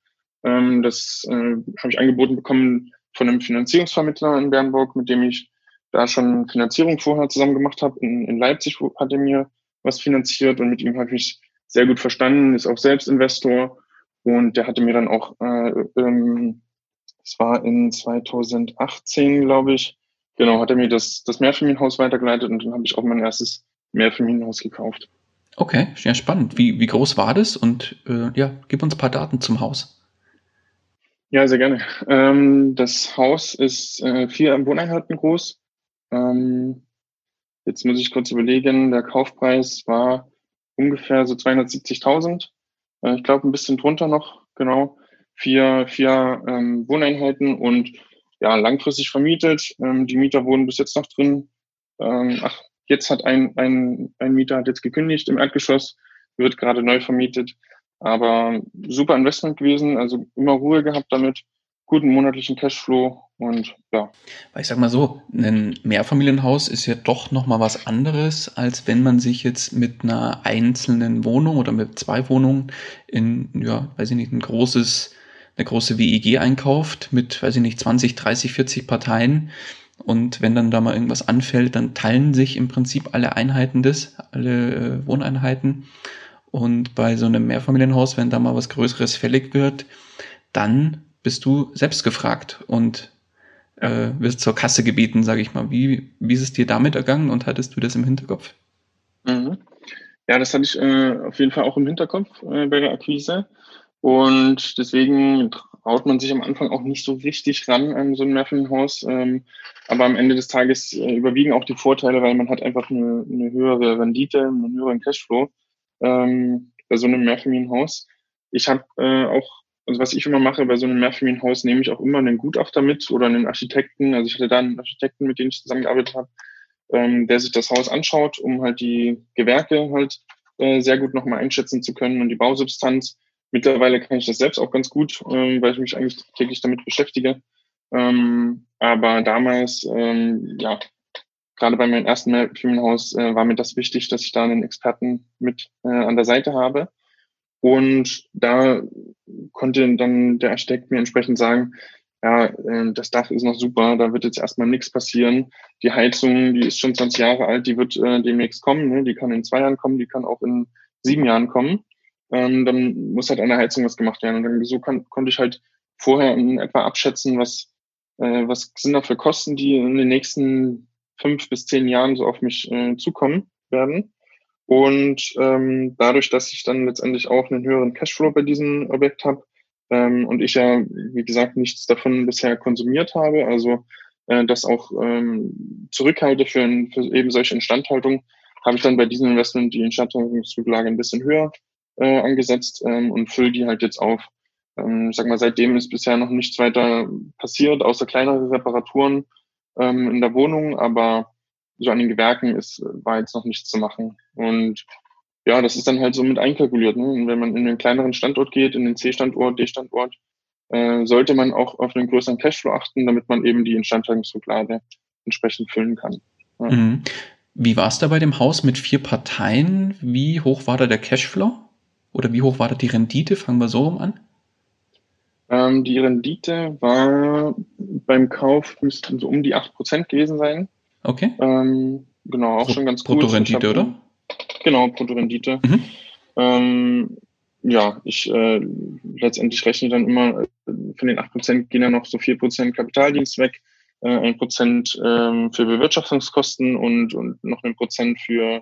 Ähm, das äh, habe ich angeboten bekommen von einem Finanzierungsvermittler in Bernburg, mit dem ich da schon Finanzierung vorher zusammen gemacht habe. In, in Leipzig hat er mir was finanziert und mit ihm habe ich sehr gut verstanden, ist auch selbst Investor und der hatte mir dann auch, äh, ähm, das war in 2018, glaube ich, Genau, hat er mir das, das Mehrfamilienhaus weitergeleitet und dann habe ich auch mein erstes Mehrfamilienhaus gekauft. Okay, sehr spannend. Wie, wie groß war das? Und äh, ja, gib uns ein paar Daten zum Haus. Ja, sehr gerne. Ähm, das Haus ist äh, vier Wohneinheiten groß. Ähm, jetzt muss ich kurz überlegen, der Kaufpreis war ungefähr so 270.000. Äh, ich glaube, ein bisschen drunter noch, genau. Vier, vier ähm, Wohneinheiten und ja, langfristig vermietet. Ähm, die Mieter wohnen bis jetzt noch drin. Ähm, ach, jetzt hat ein, ein, ein Mieter hat jetzt gekündigt im Erdgeschoss, wird gerade neu vermietet. Aber super Investment gewesen, also immer Ruhe gehabt damit, guten monatlichen Cashflow und ja. Weil ich sag mal so, ein Mehrfamilienhaus ist ja doch nochmal was anderes, als wenn man sich jetzt mit einer einzelnen Wohnung oder mit zwei Wohnungen in, ja, weiß ich nicht, ein großes eine große WEG einkauft mit, weiß ich nicht, 20, 30, 40 Parteien, Und wenn dann da mal irgendwas anfällt, dann teilen sich im Prinzip alle Einheiten des, alle äh, Wohneinheiten. Und bei so einem Mehrfamilienhaus, wenn da mal was Größeres fällig wird, dann bist du selbst gefragt und äh, wirst zur Kasse gebeten, sage ich mal. Wie, wie ist es dir damit ergangen und hattest du das im Hinterkopf? Mhm. Ja, das hatte ich äh, auf jeden Fall auch im Hinterkopf äh, bei der Akquise. Und deswegen traut man sich am Anfang auch nicht so richtig ran an so ein Mehrfamilienhaus. Ähm, aber am Ende des Tages äh, überwiegen auch die Vorteile, weil man hat einfach eine, eine höhere Rendite, einen höheren Cashflow ähm, bei so einem Mehrfamilienhaus. Ich habe äh, auch, also was ich immer mache bei so einem Mehrfamilienhaus, nehme ich auch immer einen Gutachter mit oder einen Architekten. Also ich hatte da einen Architekten, mit dem ich zusammengearbeitet habe, ähm, der sich das Haus anschaut, um halt die Gewerke halt äh, sehr gut nochmal einschätzen zu können und die Bausubstanz. Mittlerweile kann ich das selbst auch ganz gut, ähm, weil ich mich eigentlich täglich damit beschäftige. Ähm, aber damals, ähm, ja, gerade bei meinem ersten Mehrfamilienhaus äh, war mir das wichtig, dass ich da einen Experten mit äh, an der Seite habe. Und da konnte dann der Architekt mir entsprechend sagen, ja, äh, das Dach ist noch super, da wird jetzt erstmal nichts passieren. Die Heizung, die ist schon 20 Jahre alt, die wird äh, demnächst kommen, ne? die kann in zwei Jahren kommen, die kann auch in sieben Jahren kommen. Ähm, dann muss halt an der Heizung was gemacht werden. Und dann so kann, konnte ich halt vorher in etwa abschätzen, was, äh, was sind da für Kosten, die in den nächsten fünf bis zehn Jahren so auf mich äh, zukommen werden. Und ähm, dadurch, dass ich dann letztendlich auch einen höheren Cashflow bei diesem Objekt habe ähm, und ich ja, wie gesagt, nichts davon bisher konsumiert habe, also äh, das auch ähm, zurückhalte für, für eben solche Instandhaltung, habe ich dann bei diesem Investment die Instandhaltungsrücklage ein bisschen höher äh, angesetzt ähm, und fülle die halt jetzt auf. Ähm, ich sag mal, seitdem ist bisher noch nichts weiter passiert, außer kleinere Reparaturen ähm, in der Wohnung, aber so an den Gewerken ist, war jetzt noch nichts zu machen. Und ja, das ist dann halt so mit einkalkuliert. Ne? Und wenn man in einen kleineren Standort geht, in den C-Standort, D-Standort, äh, sollte man auch auf einen größeren Cashflow achten, damit man eben die Instandhaltungsrücklage entsprechend füllen kann. Ja. Mhm. Wie war es da bei dem Haus mit vier Parteien? Wie hoch war da der Cashflow? Oder wie hoch war da die Rendite? Fangen wir so rum an. Ähm, die Rendite war beim Kauf müssten so um die 8% gewesen sein. Okay. Ähm, genau, auch Pro schon ganz gut. Bruttorendite, oder? Genau, Bruttorendite. Mhm. Ähm, ja, ich äh, letztendlich rechne dann immer, äh, von den 8% gehen ja noch so 4% Kapitaldienst weg, äh, 1% ähm, für Bewirtschaftungskosten und, und noch ein Prozent für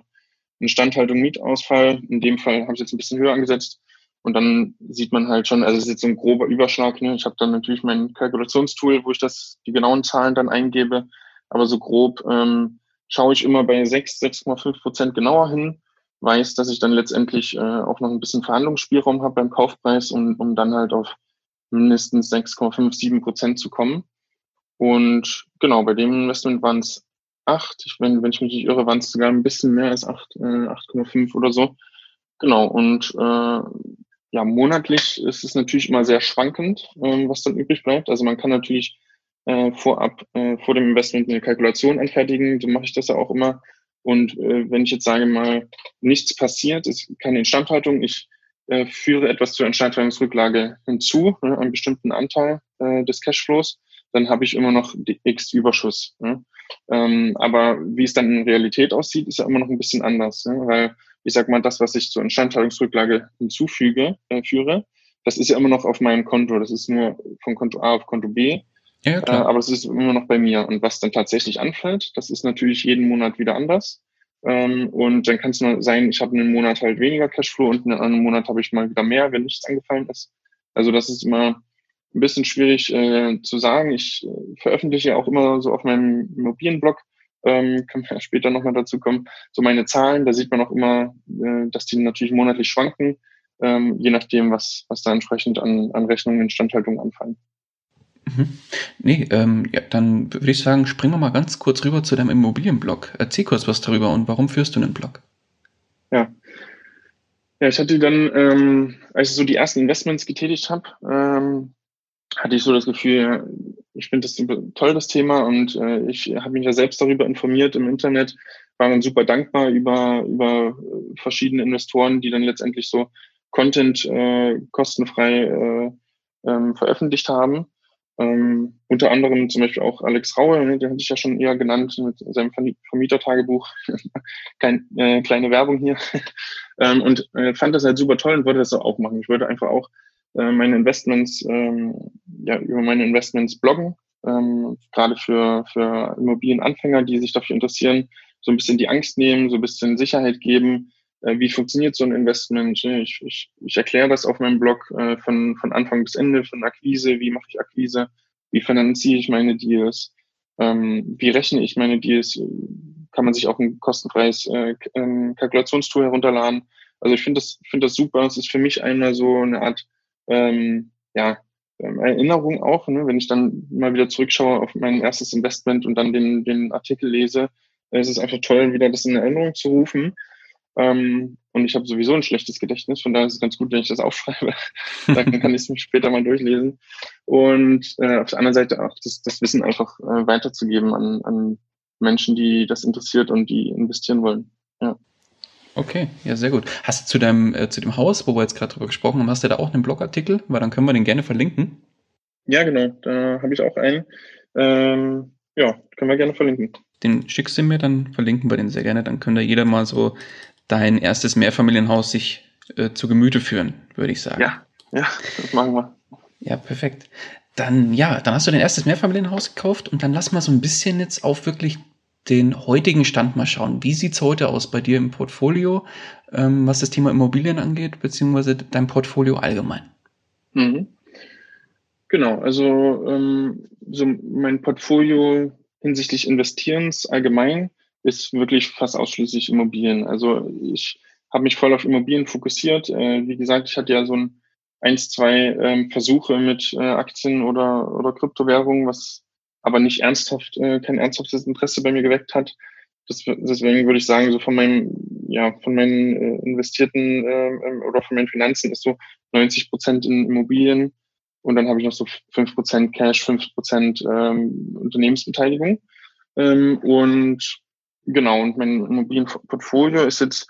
Instandhaltung, Mietausfall. In dem Fall habe ich jetzt ein bisschen höher angesetzt. Und dann sieht man halt schon, also es ist jetzt so ein grober Überschlag. Ne? Ich habe dann natürlich mein Kalkulationstool, wo ich das die genauen Zahlen dann eingebe. Aber so grob ähm, schaue ich immer bei 6, 6,5 Prozent genauer hin, weiß, dass ich dann letztendlich äh, auch noch ein bisschen Verhandlungsspielraum habe beim Kaufpreis, um, um dann halt auf mindestens 6,5, 7 Prozent zu kommen. Und genau, bei dem Investment waren es 8. Ich, wenn, wenn ich mich nicht irre, waren es sogar ein bisschen mehr als 8, äh, 8,5 oder so. Genau, und äh, ja, monatlich ist es natürlich immer sehr schwankend, ähm, was dann übrig bleibt. Also man kann natürlich äh, vorab äh, vor dem Investment eine Kalkulation anfertigen. So mache ich das ja auch immer. Und äh, wenn ich jetzt sage mal, nichts passiert, ist keine Instandhaltung, ich äh, führe etwas zur Instandhaltungsrücklage hinzu, ne, einen bestimmten Anteil äh, des Cashflows, dann habe ich immer noch X Überschuss. Ne? Ähm, aber wie es dann in Realität aussieht, ist ja immer noch ein bisschen anders, ne? weil ich sag mal, das, was ich zur Instandhaltungsrücklage hinzufüge, äh, führe, das ist ja immer noch auf meinem Konto. Das ist nur von Konto A auf Konto B. Ja, klar. Äh, aber es ist immer noch bei mir. Und was dann tatsächlich anfällt, das ist natürlich jeden Monat wieder anders. Ähm, und dann kann es nur sein, ich habe einen Monat halt weniger Cashflow und einen anderen Monat habe ich mal wieder mehr, wenn nichts angefallen ist. Also das ist immer ein bisschen schwierig äh, zu sagen. Ich äh, veröffentliche auch immer so auf meinem Immobilienblog ähm, können wir später nochmal dazu kommen. So meine Zahlen, da sieht man auch immer, äh, dass die natürlich monatlich schwanken, ähm, je nachdem, was, was da entsprechend an, an Rechnungen, Instandhaltung anfallen. Mhm. Nee, ähm, ja, dann würde ich sagen, springen wir mal ganz kurz rüber zu deinem Immobilienblog. Erzähl kurz was darüber und warum führst du einen Blog? Ja. Ja, ich hatte dann, ähm, als ich so die ersten Investments getätigt habe, ähm, hatte ich so das Gefühl, ich finde das toll, das Thema, und äh, ich habe mich ja selbst darüber informiert im Internet, war dann super dankbar über, über verschiedene Investoren, die dann letztendlich so Content äh, kostenfrei äh, ähm, veröffentlicht haben. Ähm, unter anderem zum Beispiel auch Alex Raue, ne, den hatte ich ja schon eher genannt mit seinem Vermietertagebuch. Kein, äh, kleine Werbung hier. ähm, und äh, fand das halt super toll und wollte das auch machen. Ich wollte einfach auch äh, meine Investments, ähm, ja, über meine Investments bloggen. Ähm, gerade für, für Immobilienanfänger, die sich dafür interessieren, so ein bisschen die Angst nehmen, so ein bisschen Sicherheit geben, wie funktioniert so ein Investment. Ich, ich, ich erkläre das auf meinem Blog äh, von, von Anfang bis Ende, von Akquise, wie mache ich Akquise, wie finanziere ich meine Deals, ähm, wie rechne ich meine Deals, kann man sich auch ein kostenfreies äh, ähm, Kalkulationstool herunterladen. Also ich finde das, finde das super. Es ist für mich einmal so eine Art ähm, ja, ähm, Erinnerung auch, ne? wenn ich dann mal wieder zurückschaue auf mein erstes Investment und dann den, den Artikel lese, es ist einfach toll, wieder das in Erinnerung zu rufen. Ähm, und ich habe sowieso ein schlechtes Gedächtnis, von daher ist es ganz gut, wenn ich das aufschreibe. Dann kann ich es mir später mal durchlesen. Und äh, auf der anderen Seite auch das, das Wissen einfach äh, weiterzugeben an, an Menschen, die das interessiert und die investieren wollen. Ja. Okay, ja, sehr gut. Hast du zu deinem, äh, zu dem Haus, wo wir jetzt gerade drüber gesprochen haben, hast du da auch einen Blogartikel? Weil dann können wir den gerne verlinken. Ja, genau, da habe ich auch einen. Ähm, ja, können wir gerne verlinken. Den schickst du mir, dann verlinken wir den sehr gerne. Dann könnte jeder mal so dein erstes Mehrfamilienhaus sich äh, zu Gemüte führen, würde ich sagen. Ja, ja, das machen wir. Ja, perfekt. Dann, ja, dann hast du dein erstes Mehrfamilienhaus gekauft und dann lass mal so ein bisschen jetzt auf wirklich den heutigen Stand mal schauen. Wie sieht's heute aus bei dir im Portfolio, ähm, was das Thema Immobilien angeht, beziehungsweise dein Portfolio allgemein? Mhm. Genau, also ähm, so mein Portfolio hinsichtlich Investierens allgemein ist wirklich fast ausschließlich Immobilien. Also ich habe mich voll auf Immobilien fokussiert. Äh, wie gesagt, ich hatte ja so ein eins, zwei ähm, Versuche mit äh, Aktien oder, oder Kryptowährungen, was aber nicht ernsthaft, äh, kein ernsthaftes Interesse bei mir geweckt hat. Das, deswegen würde ich sagen, so von meinem, ja, von meinen äh, investierten äh, oder von meinen Finanzen ist so 90 Prozent in Immobilien und dann habe ich noch so fünf Prozent Cash, fünf Prozent ähm, Unternehmensbeteiligung. Ähm, und Genau, und mein Immobilienportfolio ist jetzt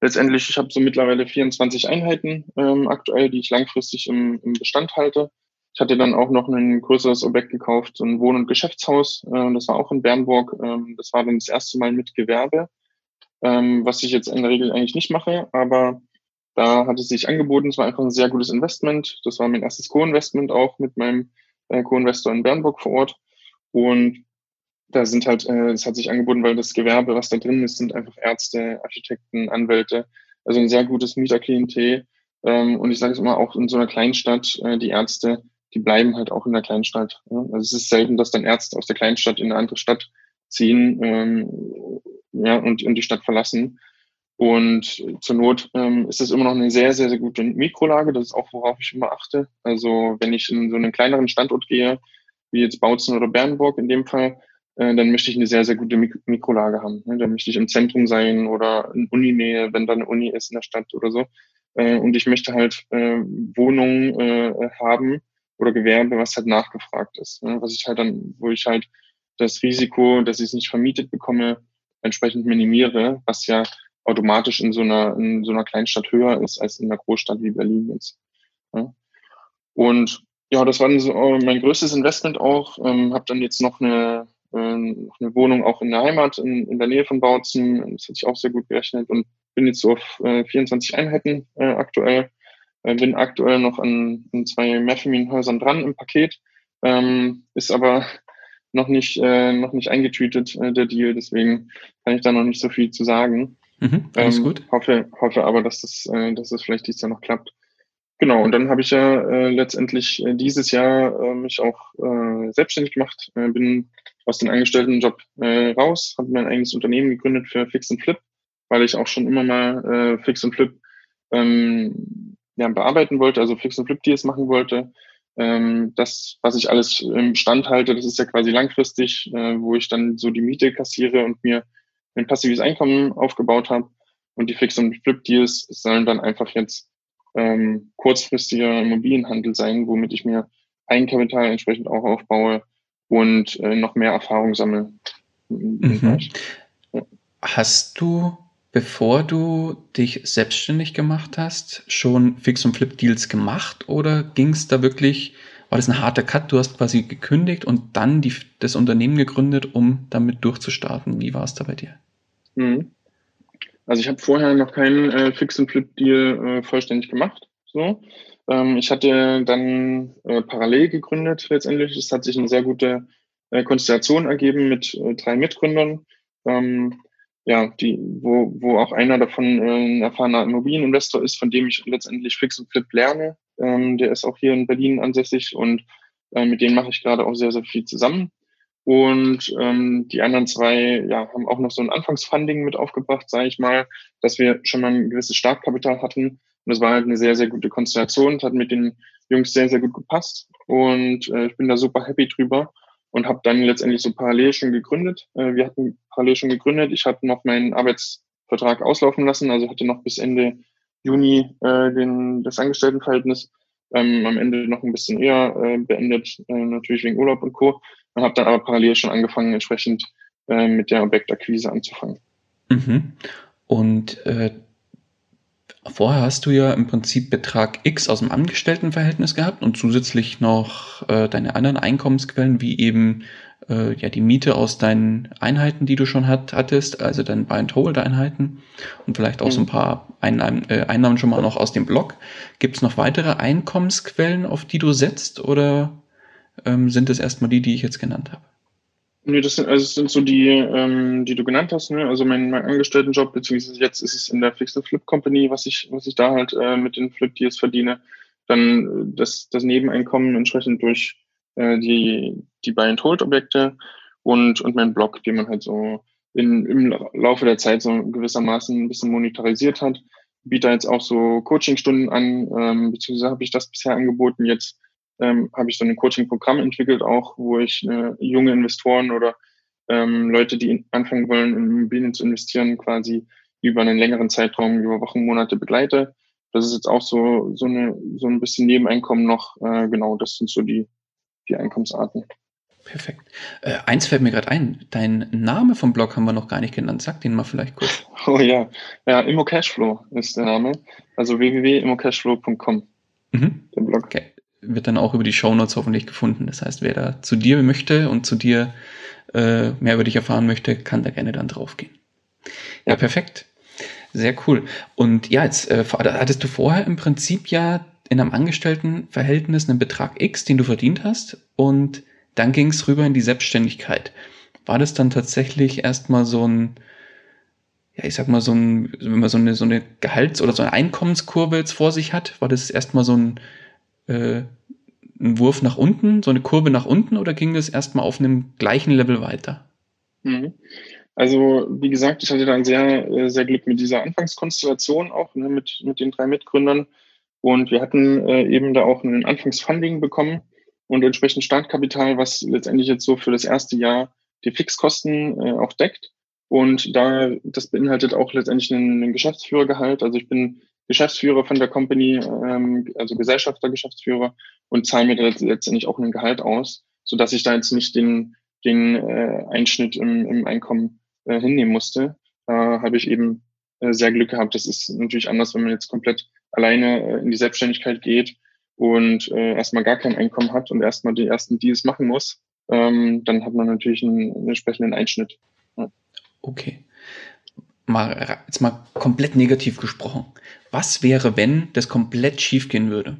letztendlich, ich habe so mittlerweile 24 Einheiten ähm, aktuell, die ich langfristig im, im Bestand halte. Ich hatte dann auch noch ein größeres Objekt gekauft, so ein Wohn- und Geschäftshaus. Äh, das war auch in Bernburg. Ähm, das war dann das erste Mal mit Gewerbe, ähm, was ich jetzt in der Regel eigentlich nicht mache, aber da hat es sich angeboten. Es war einfach ein sehr gutes Investment. Das war mein erstes Co-Investment auch mit meinem äh, Co-Investor in Bernburg vor Ort. Und da sind halt, äh, es hat sich angeboten, weil das Gewerbe, was da drin ist, sind einfach Ärzte, Architekten, Anwälte, also ein sehr gutes Mieterklientel. Ähm, und ich sage es immer auch in so einer Kleinstadt, äh, die Ärzte, die bleiben halt auch in der Kleinstadt. Also es ist selten, dass dann Ärzte aus der Kleinstadt in eine andere Stadt ziehen ähm, ja, und in die Stadt verlassen. Und zur Not ähm, ist es immer noch eine sehr, sehr, sehr gute Mikrolage. Das ist auch, worauf ich immer achte. Also wenn ich in so einen kleineren Standort gehe, wie jetzt Bautzen oder Bernburg in dem Fall, äh, dann möchte ich eine sehr, sehr gute Mik Mikrolage haben. Ne? Dann möchte ich im Zentrum sein oder in Uninähe, wenn da eine Uni ist in der Stadt oder so. Äh, und ich möchte halt äh, Wohnungen äh, haben oder Gewerbe, was halt nachgefragt ist. Ne? Was ich halt dann, wo ich halt das Risiko, dass ich es nicht vermietet bekomme, entsprechend minimiere, was ja automatisch in so einer, in so einer Kleinstadt höher ist als in einer Großstadt wie Berlin jetzt. Ja? Und ja, das war so mein größtes Investment auch. Ähm, habe dann jetzt noch eine ähm, eine Wohnung auch in der Heimat, in, in der Nähe von Bautzen. Das hat sich auch sehr gut gerechnet und bin jetzt so auf äh, 24 Einheiten äh, aktuell. Äh, bin aktuell noch an, an zwei Mehrfamilienhäusern dran im Paket, ähm, ist aber noch nicht, äh, noch nicht eingetütet, äh, der Deal, deswegen kann ich da noch nicht so viel zu sagen. Mhm, alles ähm, gut. Hoffe, hoffe aber, dass das, äh, dass das vielleicht dieses Jahr noch klappt. Genau, und dann habe ich ja äh, letztendlich äh, dieses Jahr äh, mich auch äh, selbstständig gemacht, äh, bin aus dem Angestelltenjob äh, raus, habe mein eigenes Unternehmen gegründet für Fix and Flip, weil ich auch schon immer mal äh, Fix and Flip ähm, ja, bearbeiten wollte, also Fix and Flip Deals machen wollte. Ähm, das, was ich alles im Stand halte, das ist ja quasi langfristig, äh, wo ich dann so die Miete kassiere und mir ein passives Einkommen aufgebaut habe. Und die Fix and Flip Deals sollen dann einfach jetzt ähm, kurzfristiger Immobilienhandel sein, womit ich mir Eigenkapital entsprechend auch aufbaue und äh, noch mehr Erfahrung sammle. Mhm. Ja. Hast du, bevor du dich selbstständig gemacht hast, schon Fix- und Flip-Deals gemacht oder ging es da wirklich war das ein harter Cut? Du hast quasi gekündigt und dann die, das Unternehmen gegründet, um damit durchzustarten. Wie war es da bei dir? Mhm. Also ich habe vorher noch keinen äh, Fix-and-Flip-Deal äh, vollständig gemacht. So. Ähm, ich hatte dann äh, parallel gegründet letztendlich. Es hat sich eine sehr gute äh, Konstellation ergeben mit äh, drei Mitgründern. Ähm, ja, die, wo, wo auch einer davon äh, ein erfahrener Immobilieninvestor ist, von dem ich letztendlich Fix und Flip lerne. Ähm, der ist auch hier in Berlin ansässig und äh, mit dem mache ich gerade auch sehr, sehr viel zusammen. Und ähm, die anderen zwei ja, haben auch noch so ein Anfangsfunding mit aufgebracht, sage ich mal, dass wir schon mal ein gewisses Startkapital hatten. Und das war halt eine sehr, sehr gute Konstellation, das hat mit den Jungs sehr, sehr gut gepasst. Und äh, ich bin da super happy drüber und habe dann letztendlich so parallel schon gegründet. Äh, wir hatten parallel schon gegründet. Ich hatte noch meinen Arbeitsvertrag auslaufen lassen, also hatte noch bis Ende Juni äh, den, das Angestelltenverhältnis. Ähm, am Ende noch ein bisschen eher äh, beendet, äh, natürlich wegen Urlaub und Co. Und habe dann aber parallel schon angefangen, entsprechend äh, mit der Objektakquise anzufangen. Mhm. Und äh, Vorher hast du ja im Prinzip Betrag X aus dem Angestelltenverhältnis gehabt und zusätzlich noch äh, deine anderen Einkommensquellen, wie eben äh, ja die Miete aus deinen Einheiten, die du schon hat, hattest, also deine Buy-and-Hold-Einheiten und vielleicht auch mhm. so ein mhm. paar Einnahmen, äh, Einnahmen schon mal noch aus dem Blog. Gibt es noch weitere Einkommensquellen, auf die du setzt oder ähm, sind es erstmal die, die ich jetzt genannt habe? Nee, das sind, also das sind so die, ähm, die du genannt hast, ne? Also mein, mein Angestelltenjob, beziehungsweise jetzt ist es in der Fix Flip Company, was ich, was ich da halt äh, mit den Flip Deals verdiene. Dann äh, das, das Nebeneinkommen entsprechend durch äh, die, die Buy and Hold Objekte und, und mein Blog, den man halt so in, im Laufe der Zeit so gewissermaßen ein bisschen monetarisiert hat. Biete jetzt auch so Coachingstunden an, ähm, beziehungsweise habe ich das bisher angeboten. Jetzt ähm, habe ich so ein Coaching-Programm entwickelt, auch wo ich äh, junge Investoren oder ähm, Leute, die anfangen wollen, in Immobilien zu investieren, quasi über einen längeren Zeitraum, über Wochen, Monate begleite. Das ist jetzt auch so, so, eine, so ein bisschen Nebeneinkommen noch. Äh, genau, das sind so die, die Einkommensarten. Perfekt. Äh, eins fällt mir gerade ein. Dein Name vom Blog haben wir noch gar nicht genannt. Sag den mal vielleicht kurz. Oh ja, ja, Immo Cashflow ist der Name. Also www.immocashflow.com. Mhm. Der Blog. Okay wird dann auch über die Shownotes hoffentlich gefunden. Das heißt, wer da zu dir möchte und zu dir äh, mehr über dich erfahren möchte, kann da gerne dann draufgehen. Ja, perfekt. Sehr cool. Und ja, jetzt äh, hattest du vorher im Prinzip ja in einem Angestelltenverhältnis einen Betrag X, den du verdient hast, und dann ging es rüber in die Selbstständigkeit. War das dann tatsächlich erstmal so ein, ja, ich sag mal, so ein, wenn man so eine, so eine Gehalts- oder so eine Einkommenskurve jetzt vor sich hat, war das erstmal so ein äh, ein Wurf nach unten, so eine Kurve nach unten oder ging das erstmal auf einem gleichen Level weiter? Mhm. Also, wie gesagt, ich hatte dann sehr, äh, sehr Glück mit dieser Anfangskonstellation auch, ne, mit, mit den drei Mitgründern. Und wir hatten äh, eben da auch ein Anfangsfunding bekommen und entsprechend Startkapital, was letztendlich jetzt so für das erste Jahr die Fixkosten äh, auch deckt. Und da, das beinhaltet auch letztendlich einen, einen Geschäftsführergehalt. Also ich bin Geschäftsführer von der Company, ähm, also Gesellschafter, Geschäftsführer und zahle mir letztendlich auch ein Gehalt aus, so dass ich da jetzt nicht den, den äh, Einschnitt im, im Einkommen äh, hinnehmen musste. Da habe ich eben äh, sehr Glück gehabt. Das ist natürlich anders, wenn man jetzt komplett alleine äh, in die Selbstständigkeit geht und äh, erstmal gar kein Einkommen hat und erstmal die ersten Deals machen muss. Ähm, dann hat man natürlich einen, einen entsprechenden Einschnitt. Ja. Okay mal, jetzt mal komplett negativ gesprochen. Was wäre, wenn das komplett schief gehen würde?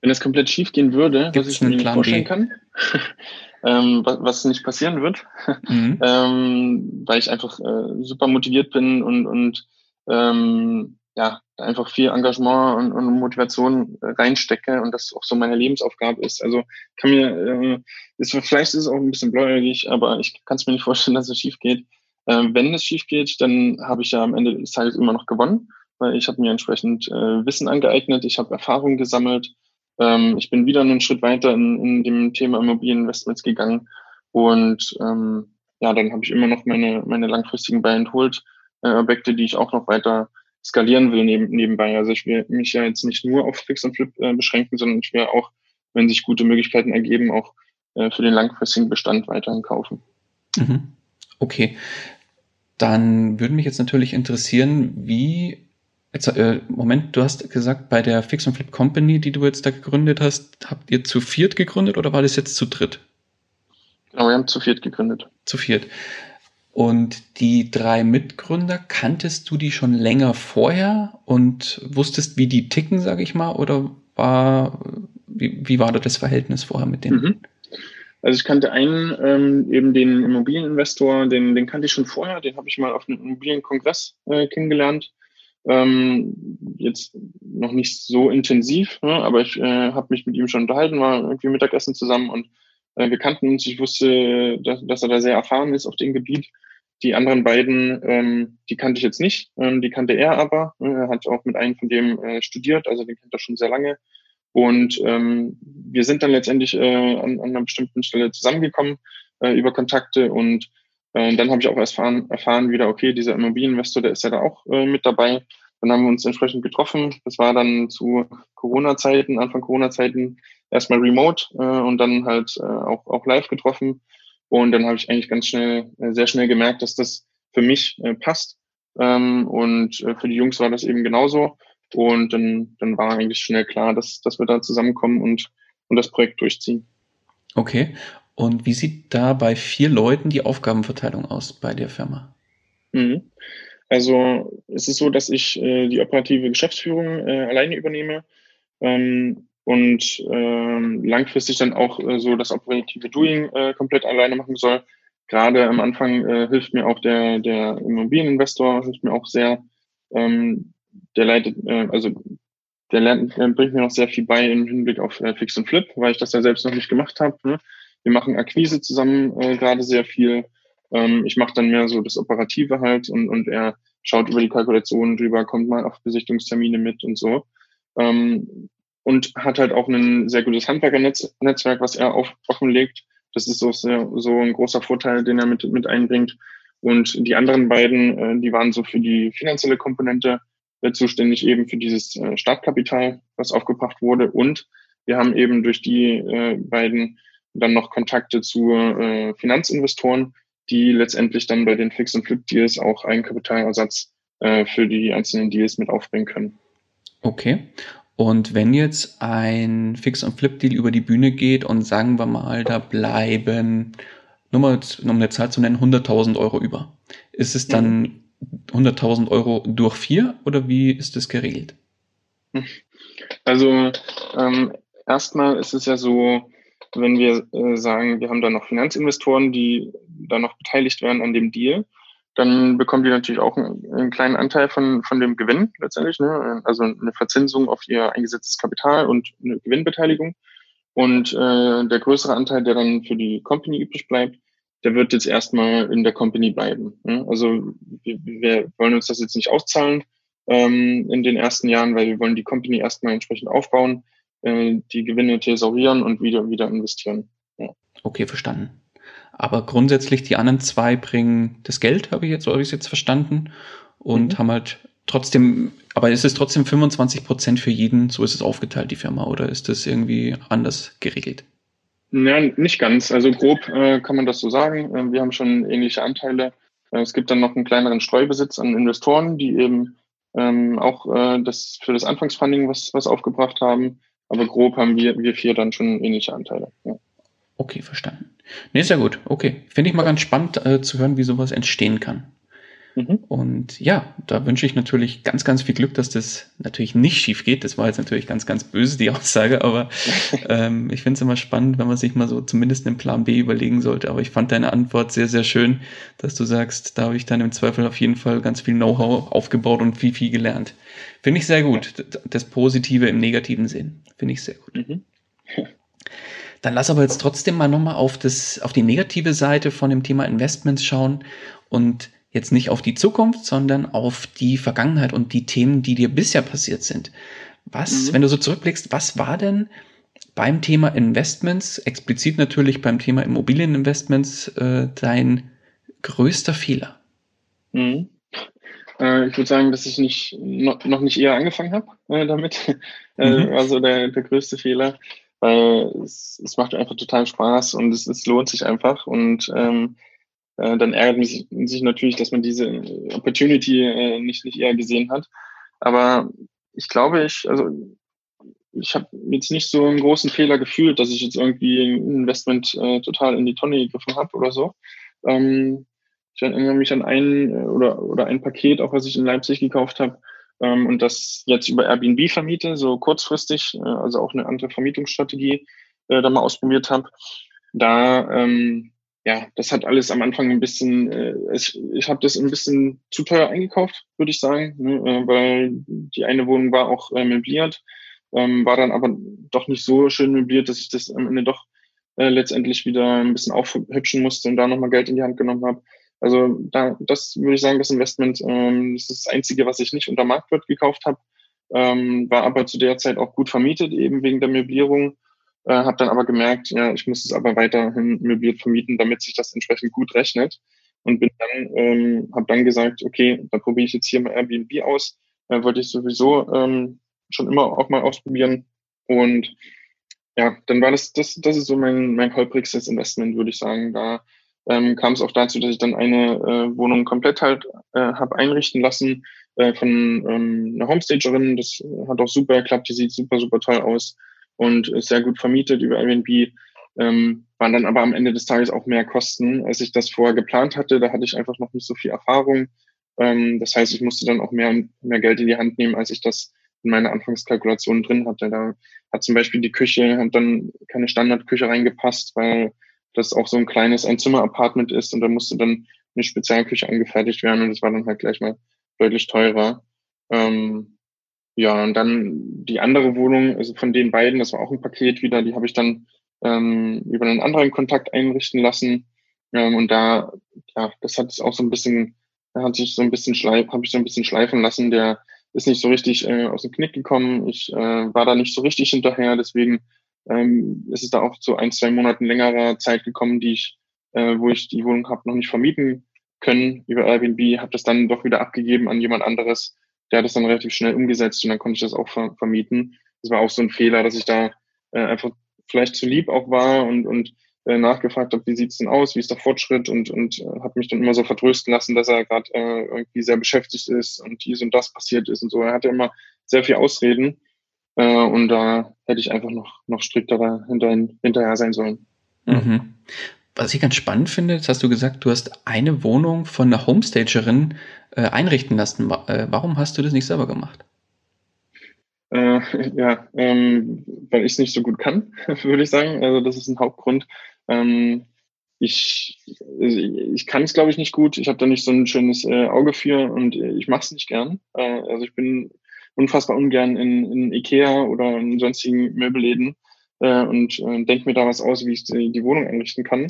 Wenn das komplett schief gehen würde, Gibt's was ich mir nicht vorstellen B? kann, ähm, was, was, nicht passieren wird, mhm. ähm, weil ich einfach äh, super motiviert bin und, und ähm, ja, einfach viel Engagement und, und Motivation reinstecke und das auch so meine Lebensaufgabe ist. Also kann mir, äh, ist, vielleicht ist es auch ein bisschen bläuerig, aber ich kann es mir nicht vorstellen, dass es schief geht. Ähm, wenn es schief geht, dann habe ich ja am Ende des Tages immer noch gewonnen, weil ich habe mir entsprechend äh, Wissen angeeignet, ich habe Erfahrungen gesammelt, ähm, ich bin wieder einen Schritt weiter in, in dem Thema Immobilieninvestments gegangen und ähm, ja, dann habe ich immer noch meine, meine langfristigen Buy-and-Hold-Objekte, die ich auch noch weiter skalieren will neben, nebenbei. Also ich will mich ja jetzt nicht nur auf Fix und Flip äh, beschränken, sondern ich will auch, wenn sich gute Möglichkeiten ergeben, auch äh, für den langfristigen Bestand weiterhin kaufen. Mhm. Okay. Dann würde mich jetzt natürlich interessieren, wie Jetzt, äh, Moment, du hast gesagt, bei der Fix and Flip Company, die du jetzt da gegründet hast, habt ihr zu viert gegründet oder war das jetzt zu dritt? Genau, wir haben zu viert gegründet. Zu viert. Und die drei Mitgründer, kanntest du die schon länger vorher und wusstest, wie die ticken, sage ich mal, oder war, wie, wie war da das Verhältnis vorher mit denen? Mhm. Also ich kannte einen, ähm, eben den Immobilieninvestor, den, den kannte ich schon vorher, den habe ich mal auf einem Immobilienkongress äh, kennengelernt. Ähm, jetzt noch nicht so intensiv, ne, aber ich äh, habe mich mit ihm schon unterhalten, war irgendwie Mittagessen zusammen und äh, wir kannten uns. Ich wusste, dass, dass er da sehr erfahren ist auf dem Gebiet. Die anderen beiden, ähm, die kannte ich jetzt nicht, ähm, die kannte er aber. Er hat auch mit einem von dem äh, studiert, also den kennt er schon sehr lange. Und ähm, wir sind dann letztendlich äh, an, an einer bestimmten Stelle zusammengekommen äh, über Kontakte und äh, dann habe ich auch erfahren, erfahren wieder, okay, dieser Immobilieninvestor, der ist ja da auch äh, mit dabei. Dann haben wir uns entsprechend getroffen. Das war dann zu Corona-Zeiten, Anfang Corona-Zeiten erstmal remote äh, und dann halt äh, auch, auch live getroffen. Und dann habe ich eigentlich ganz schnell, äh, sehr schnell gemerkt, dass das für mich äh, passt. Ähm, und äh, für die Jungs war das eben genauso. Und dann, dann war eigentlich schnell klar, dass, dass wir da zusammenkommen und, und das Projekt durchziehen. Okay. Und wie sieht da bei vier Leuten die Aufgabenverteilung aus bei der Firma? Mhm. Also es ist so, dass ich äh, die operative Geschäftsführung äh, alleine übernehme ähm, und ähm, langfristig dann auch äh, so das operative Doing äh, komplett alleine machen soll. Gerade am Anfang äh, hilft mir auch der, der Immobilieninvestor, hilft mir auch sehr. Ähm, der leitet, äh, also der lernt, äh, bringt mir noch sehr viel bei im Hinblick auf äh, Fix und Flip, weil ich das ja selbst noch nicht gemacht habe. Ne? Wir machen Akquise zusammen äh, gerade sehr viel. Ähm, ich mache dann mehr so das Operative halt und, und er schaut über die Kalkulationen drüber, kommt mal auf Besichtungstermine mit und so. Ähm, und hat halt auch ein sehr gutes Handwerkernetzwerk, was er auf, offenlegt. Das ist so, sehr, so ein großer Vorteil, den er mit, mit einbringt. Und die anderen beiden, äh, die waren so für die finanzielle Komponente zuständig, eben für dieses äh, Startkapital, was aufgebracht wurde. Und wir haben eben durch die äh, beiden dann noch Kontakte zu äh, Finanzinvestoren, die letztendlich dann bei den Fix- und Flip-Deals auch Eigenkapitalersatz äh, für die einzelnen Deals mit aufbringen können. Okay. Und wenn jetzt ein Fix- und Flip-Deal über die Bühne geht und sagen wir mal, da bleiben, nur mal um eine Zahl zu nennen, 100.000 Euro über. Ist es dann 100.000 Euro durch vier oder wie ist das geregelt? Also ähm, erstmal ist es ja so, wenn wir äh, sagen, wir haben da noch Finanzinvestoren, die da noch beteiligt werden an dem Deal, dann bekommen die natürlich auch einen, einen kleinen Anteil von, von dem Gewinn letztendlich, ne? also eine Verzinsung auf ihr eingesetztes Kapital und eine Gewinnbeteiligung. Und äh, der größere Anteil, der dann für die Company übrig bleibt, der wird jetzt erstmal in der Company bleiben. Ne? Also wir, wir wollen uns das jetzt nicht auszahlen ähm, in den ersten Jahren, weil wir wollen die Company erstmal entsprechend aufbauen äh, die Gewinne thesaurieren und wieder, wieder investieren. Ja. Okay, verstanden. Aber grundsätzlich die anderen zwei bringen das Geld, habe ich jetzt, so habe ich es jetzt verstanden, und mhm. haben halt trotzdem, aber ist es trotzdem 25 Prozent für jeden, so ist es aufgeteilt, die Firma, oder ist das irgendwie anders geregelt? Ja, nicht ganz. Also grob äh, kann man das so sagen. Äh, wir haben schon ähnliche Anteile. Äh, es gibt dann noch einen kleineren Streubesitz an Investoren, die eben ähm, auch äh, das für das Anfangsfunding was, was aufgebracht haben. Aber grob haben wir, wir vier dann schon ähnliche Anteile. Ja. Okay, verstanden. Nee, sehr gut. Okay. Finde ich mal ganz spannend äh, zu hören, wie sowas entstehen kann. Mhm. Und ja, da wünsche ich natürlich ganz, ganz viel Glück, dass das natürlich nicht schief geht. Das war jetzt natürlich ganz, ganz böse, die Aussage, aber ähm, ich finde es immer spannend, wenn man sich mal so zumindest einen Plan B überlegen sollte. Aber ich fand deine Antwort sehr, sehr schön, dass du sagst, da habe ich dann im Zweifel auf jeden Fall ganz viel Know-how aufgebaut und viel, viel gelernt. Finde ich sehr gut. Das Positive im Negativen sehen. Finde ich sehr gut. Mhm. Dann lass aber jetzt trotzdem mal nochmal auf, das, auf die negative Seite von dem Thema Investments schauen und jetzt nicht auf die Zukunft, sondern auf die Vergangenheit und die Themen, die dir bisher passiert sind. Was, mhm. wenn du so zurückblickst, was war denn beim Thema Investments, explizit natürlich beim Thema Immobilieninvestments, äh, dein größter Fehler? Mhm. Äh, ich würde sagen, dass ich nicht, noch, noch nicht eher angefangen habe äh, damit. Äh, mhm. also der, der größte Fehler, weil es, es macht einfach total Spaß und es, es lohnt sich einfach. Und ähm, äh, dann ärgert man sich, sich natürlich, dass man diese Opportunity äh, nicht, nicht eher gesehen hat. Aber ich glaube, ich, also ich habe jetzt nicht so einen großen Fehler gefühlt, dass ich jetzt irgendwie ein Investment äh, total in die Tonne gegriffen habe oder so. Ähm, ich erinnere mich an ein äh, oder, oder ein Paket, auch was ich in Leipzig gekauft habe ähm, und das jetzt über Airbnb vermiete, so kurzfristig, äh, also auch eine andere Vermietungsstrategie äh, da mal ausprobiert habe. Da ähm, ja, das hat alles am Anfang ein bisschen, äh, ich, ich habe das ein bisschen zu teuer eingekauft, würde ich sagen, ne, äh, weil die eine Wohnung war auch äh, möbliert, ähm, war dann aber doch nicht so schön möbliert, dass ich das am Ende doch äh, letztendlich wieder ein bisschen aufhübschen musste und da nochmal Geld in die Hand genommen habe. Also da, das würde ich sagen, das Investment, ähm, ist das Einzige, was ich nicht unter Marktwert gekauft habe, ähm, war aber zu der Zeit auch gut vermietet, eben wegen der Möblierung äh, habe dann aber gemerkt, ja, ich muss es aber weiterhin möbliert vermieten, damit sich das entsprechend gut rechnet. Und bin dann, ähm, habe dann gesagt, okay, dann probiere ich jetzt hier mal Airbnb aus. Äh, wollte ich sowieso ähm, schon immer auch mal ausprobieren. Und ja, dann war das, das, das ist so mein, mein holprigstes Investment, würde ich sagen. Da ähm, kam es auch dazu, dass ich dann eine äh, Wohnung komplett halt äh, habe einrichten lassen äh, von ähm, einer Homestagerin. Das hat auch super geklappt, die sieht super, super toll aus und ist sehr gut vermietet über Airbnb. Ähm, waren dann aber am Ende des Tages auch mehr Kosten, als ich das vorher geplant hatte. Da hatte ich einfach noch nicht so viel Erfahrung. Ähm, das heißt, ich musste dann auch mehr, mehr Geld in die Hand nehmen, als ich das in meiner Anfangskalkulation drin hatte. Da hat zum Beispiel die Küche, hat dann keine Standardküche reingepasst, weil das auch so ein kleines Einzimmer-Apartment ist und da musste dann eine Spezialküche angefertigt werden und das war dann halt gleich mal deutlich teurer. Ähm, ja, und dann die andere Wohnung, also von den beiden, das war auch ein Paket wieder, die habe ich dann ähm, über einen anderen Kontakt einrichten lassen. Ähm, und da, ja, das hat es auch so ein bisschen, da hat sich so ein bisschen schleif, habe ich so ein bisschen schleifen lassen. Der ist nicht so richtig äh, aus dem Knick gekommen. Ich äh, war da nicht so richtig hinterher, deswegen ähm, ist es da auch zu ein, zwei Monaten längerer Zeit gekommen, die ich, äh, wo ich die Wohnung habe noch nicht vermieten können über Airbnb, habe das dann doch wieder abgegeben an jemand anderes der hat das dann relativ schnell umgesetzt und dann konnte ich das auch ver vermieten. Das war auch so ein Fehler, dass ich da äh, einfach vielleicht zu lieb auch war und, und äh, nachgefragt habe, wie sieht's denn aus, wie ist der Fortschritt und, und äh, habe mich dann immer so vertrösten lassen, dass er gerade äh, irgendwie sehr beschäftigt ist und dies und das passiert ist und so. Er hatte immer sehr viel Ausreden äh, und da hätte ich einfach noch, noch strikter hinter, hinterher sein sollen. Mhm. Was ich ganz spannend finde, das hast du gesagt, du hast eine Wohnung von einer Homestagerin äh, einrichten lassen. Äh, warum hast du das nicht selber gemacht? Äh, ja, ähm, weil ich es nicht so gut kann, würde ich sagen. Also das ist ein Hauptgrund. Ähm, ich, ich kann es, glaube ich, nicht gut. Ich habe da nicht so ein schönes äh, Auge für und ich mache es nicht gern. Äh, also ich bin unfassbar ungern in, in Ikea oder in sonstigen Möbelläden äh, und äh, denke mir da was aus, wie ich die, die Wohnung einrichten kann.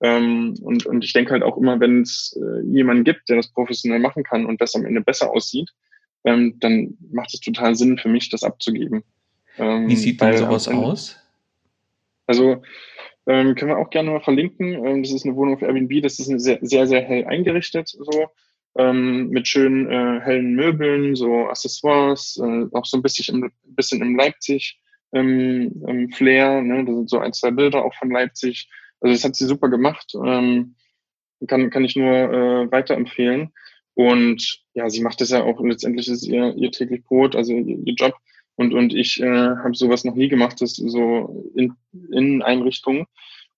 Ähm, und, und ich denke halt auch immer, wenn es äh, jemanden gibt, der das professionell machen kann und das am Ende besser aussieht, ähm, dann macht es total Sinn für mich, das abzugeben. Ähm, wie sieht denn sowas Ende, aus? Also ähm, können wir auch gerne mal verlinken. Ähm, das ist eine Wohnung auf Airbnb, das ist eine sehr, sehr, sehr hell eingerichtet, so ähm, mit schönen äh, hellen Möbeln, so Accessoires, äh, auch so ein bisschen im, bisschen im Leipzig ähm, ähm, Flair. Ne? Da sind so ein, zwei Bilder auch von Leipzig. Also das hat sie super gemacht. Ähm, kann, kann ich nur äh, weiterempfehlen. Und ja, sie macht das ja auch letztendlich ist ihr, ihr täglich Brot, also ihr, ihr Job. Und, und ich äh, habe sowas noch nie gemacht, das so in, in Einrichtungen.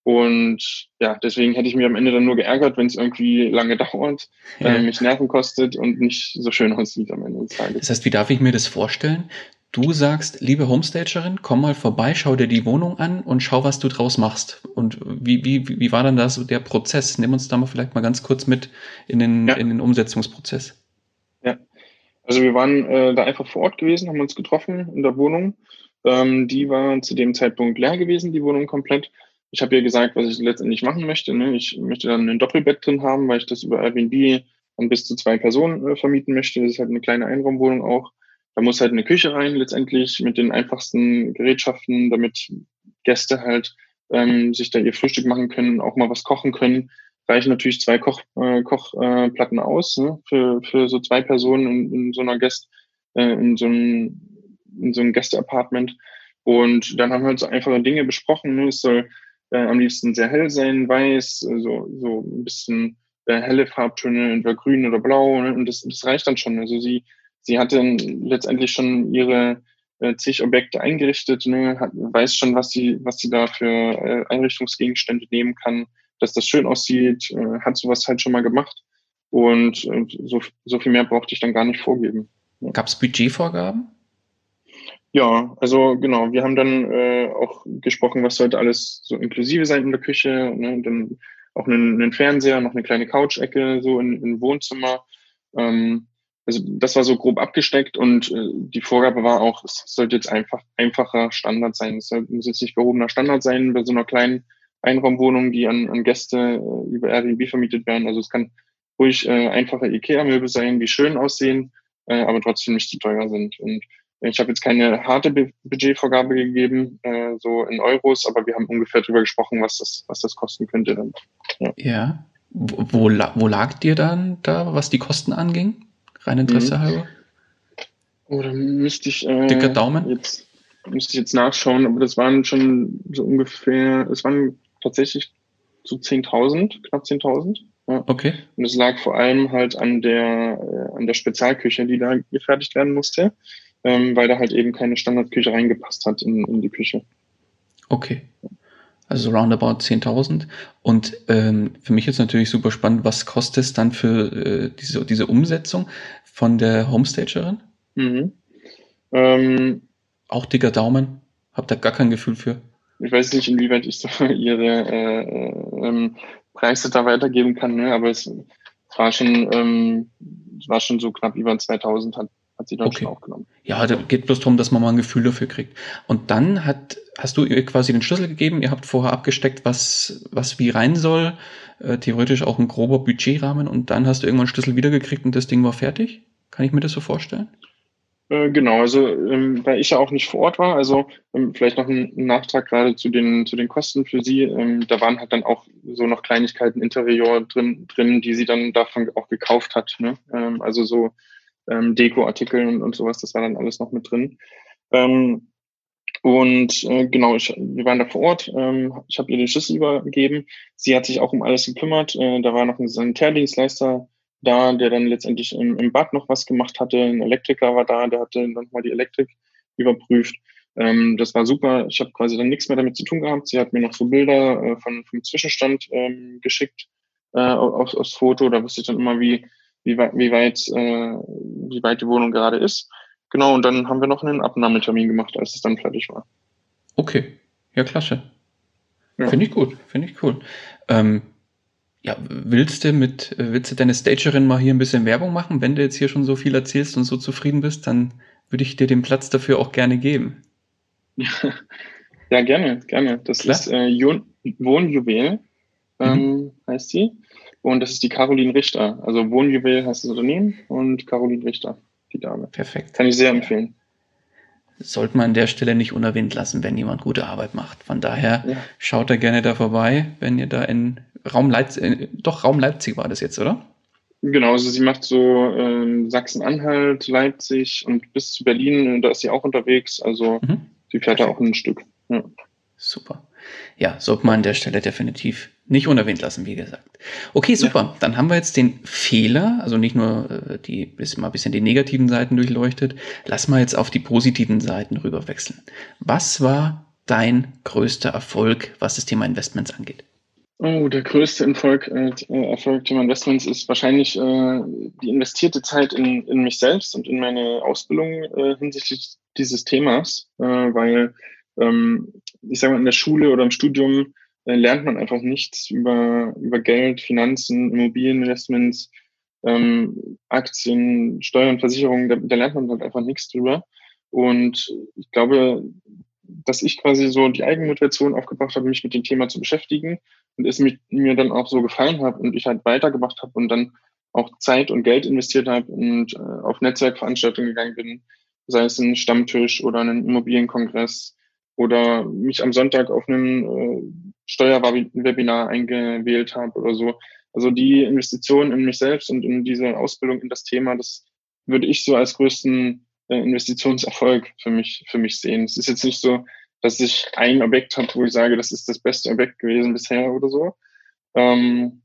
Und ja, deswegen hätte ich mir am Ende dann nur geärgert, wenn es irgendwie lange dauert, ja. äh, mich Nerven kostet und nicht so schön aussieht am Ende des Tages. Das heißt, wie darf ich mir das vorstellen? Du sagst, liebe Homestagerin, komm mal vorbei, schau dir die Wohnung an und schau, was du draus machst. Und wie, wie, wie war dann da so der Prozess? Nimm uns da mal vielleicht mal ganz kurz mit in den, ja. in den Umsetzungsprozess. Ja, also wir waren äh, da einfach vor Ort gewesen, haben uns getroffen in der Wohnung. Ähm, die war zu dem Zeitpunkt leer gewesen, die Wohnung komplett. Ich habe ihr gesagt, was ich letztendlich machen möchte. Ne? Ich möchte dann ein Doppelbett drin haben, weil ich das über Airbnb dann bis zu zwei Personen äh, vermieten möchte. Das ist halt eine kleine Einraumwohnung auch. Da muss halt eine Küche rein letztendlich mit den einfachsten Gerätschaften, damit Gäste halt ähm, sich da ihr Frühstück machen können, auch mal was kochen können. Reichen natürlich zwei Koch, äh, Kochplatten äh, aus ne? für, für so zwei Personen in, in so einer Gäste, äh, in so einem, in so einem Gästeapartment. Und dann haben wir halt so einfache Dinge besprochen. Ne? Es soll äh, am liebsten sehr hell sein, weiß, so, also so ein bisschen äh, helle Farbtöne, entweder grün oder blau. Ne? Und das, das reicht dann schon. Also sie sie hatte letztendlich schon ihre äh, zig Objekte eingerichtet, ne, hat, weiß schon, was sie, was sie da für äh, Einrichtungsgegenstände nehmen kann, dass das schön aussieht, äh, hat sowas halt schon mal gemacht. Und äh, so, so viel mehr brauchte ich dann gar nicht vorgeben. Ja. Gab es Budgetvorgaben? Ja, also genau, wir haben dann äh, auch gesprochen, was sollte alles so inklusive sein in der Küche, ne, dann auch einen, einen Fernseher, noch eine kleine Couch-Ecke so in, im Wohnzimmer. Ähm, also das war so grob abgesteckt und äh, die Vorgabe war auch, es sollte jetzt einfach einfacher Standard sein. Es muss jetzt nicht gehobener Standard sein bei so einer kleinen Einraumwohnung, die an, an Gäste äh, über Airbnb vermietet werden. Also es kann ruhig äh, einfache Ikea-Möbel sein, die schön aussehen, äh, aber trotzdem nicht zu teuer sind. Und ich habe jetzt keine harte Budgetvorgabe gegeben, äh, so in Euros, aber wir haben ungefähr darüber gesprochen, was das, was das kosten könnte dann. Ja. ja. Wo, wo lag dir dann da, was die Kosten anging? Rein Interesse mhm. halber? Oder oh, müsste ich. Äh, Dicker Daumen? Jetzt, müsste ich jetzt nachschauen, aber das waren schon so ungefähr, es waren tatsächlich so 10.000, knapp 10.000. Ja. Okay. Und es lag vor allem halt an der, äh, an der Spezialküche, die da gefertigt werden musste, ähm, weil da halt eben keine Standardküche reingepasst hat in, in die Küche. Okay. Also roundabout 10.000. Und ähm, für mich ist natürlich super spannend, was kostet es dann für äh, diese, diese Umsetzung von der Homestagerin? Mhm. Ähm, Auch dicker Daumen? Habt ihr gar kein Gefühl für? Ich weiß nicht, inwieweit ich so ihre äh, ähm, Preise da weitergeben kann, ne? aber es war schon, ähm, war schon so knapp über 2000 hat, hat sie dann okay. schon aufgenommen. Ja, da geht bloß darum, dass man mal ein Gefühl dafür kriegt. Und dann hat, hast du ihr quasi den Schlüssel gegeben, ihr habt vorher abgesteckt, was, was wie rein soll, äh, theoretisch auch ein grober Budgetrahmen und dann hast du irgendwann einen Schlüssel wiedergekriegt und das Ding war fertig? Kann ich mir das so vorstellen? Äh, genau, also ähm, weil ich ja auch nicht vor Ort war, also ähm, vielleicht noch ein, Nachtrag gerade zu den zu den Kosten für Sie. Ähm, da waren halt dann auch so noch Kleinigkeiten Interieur drin, drin, die sie dann davon auch gekauft hat. Ne? Ähm, also so ähm, Deko-Artikel und, und sowas, das war dann alles noch mit drin. Ähm, und äh, genau, ich, wir waren da vor Ort. Ähm, ich habe ihr den Schlüssel übergeben. Sie hat sich auch um alles gekümmert. Äh, da war noch ein Sanitärdienstleister da, der dann letztendlich im, im Bad noch was gemacht hatte. Ein Elektriker war da, der hatte nochmal die Elektrik überprüft. Ähm, das war super. Ich habe quasi dann nichts mehr damit zu tun gehabt. Sie hat mir noch so Bilder äh, von, vom Zwischenstand ähm, geschickt äh, aufs, aufs Foto. Da wusste ich dann immer, wie, wie, weit, wie, weit, äh, wie weit die Wohnung gerade ist. Genau, und dann haben wir noch einen Abnahmetermin gemacht, als es dann fertig war. Okay, ja, klasse. Ja. Finde ich gut, finde ich cool. Ähm, ja, willst du mit, willst du deine Stagerin mal hier ein bisschen Werbung machen? Wenn du jetzt hier schon so viel erzählst und so zufrieden bist, dann würde ich dir den Platz dafür auch gerne geben. Ja, gerne, gerne. Das Klar. ist äh, Wohnjuwel, ähm, mhm. heißt sie. Und das ist die Caroline Richter. Also Wohnjuwel heißt das Unternehmen und Caroline Richter, die Dame. Perfekt. Kann ich sehr empfehlen. Sollte man an der Stelle nicht unerwähnt lassen, wenn jemand gute Arbeit macht. Von daher ja. schaut da gerne da vorbei, wenn ihr da in Raum Leipzig, äh, doch Raum Leipzig war das jetzt, oder? Genau, also sie macht so ähm, Sachsen-Anhalt, Leipzig und bis zu Berlin, da ist sie auch unterwegs. Also mhm. sie fährt da auch ein Stück. Ja. Super. Ja, sollte man an der Stelle definitiv nicht unerwähnt lassen, wie gesagt. Okay, super. Ja. Dann haben wir jetzt den Fehler, also nicht nur äh, die, bis mal ein bisschen die negativen Seiten durchleuchtet. Lass mal jetzt auf die positiven Seiten rüber wechseln. Was war dein größter Erfolg, was das Thema Investments angeht? Oh, der größte Erfolg, äh, Erfolg Thema Investments ist wahrscheinlich äh, die investierte Zeit in, in mich selbst und in meine Ausbildung äh, hinsichtlich dieses Themas, äh, weil ähm, ich sage mal, in der Schule oder im Studium lernt man einfach nichts über, über Geld, Finanzen, Immobilieninvestments, ähm, Aktien, Steuern, Versicherungen, da, da lernt man halt einfach nichts drüber. Und ich glaube, dass ich quasi so die Eigenmotivation aufgebracht habe, mich mit dem Thema zu beschäftigen und es mit, mir dann auch so gefallen hat und ich halt weitergemacht habe und dann auch Zeit und Geld investiert habe und äh, auf Netzwerkveranstaltungen gegangen bin, sei es ein Stammtisch oder einen Immobilienkongress oder mich am Sonntag auf einem äh, Steuerwebinar eingewählt habe oder so. Also die Investition in mich selbst und in diese Ausbildung in das Thema, das würde ich so als größten äh, Investitionserfolg für mich, für mich sehen. Es ist jetzt nicht so, dass ich ein Objekt habe, wo ich sage, das ist das beste Objekt gewesen bisher oder so. Ähm,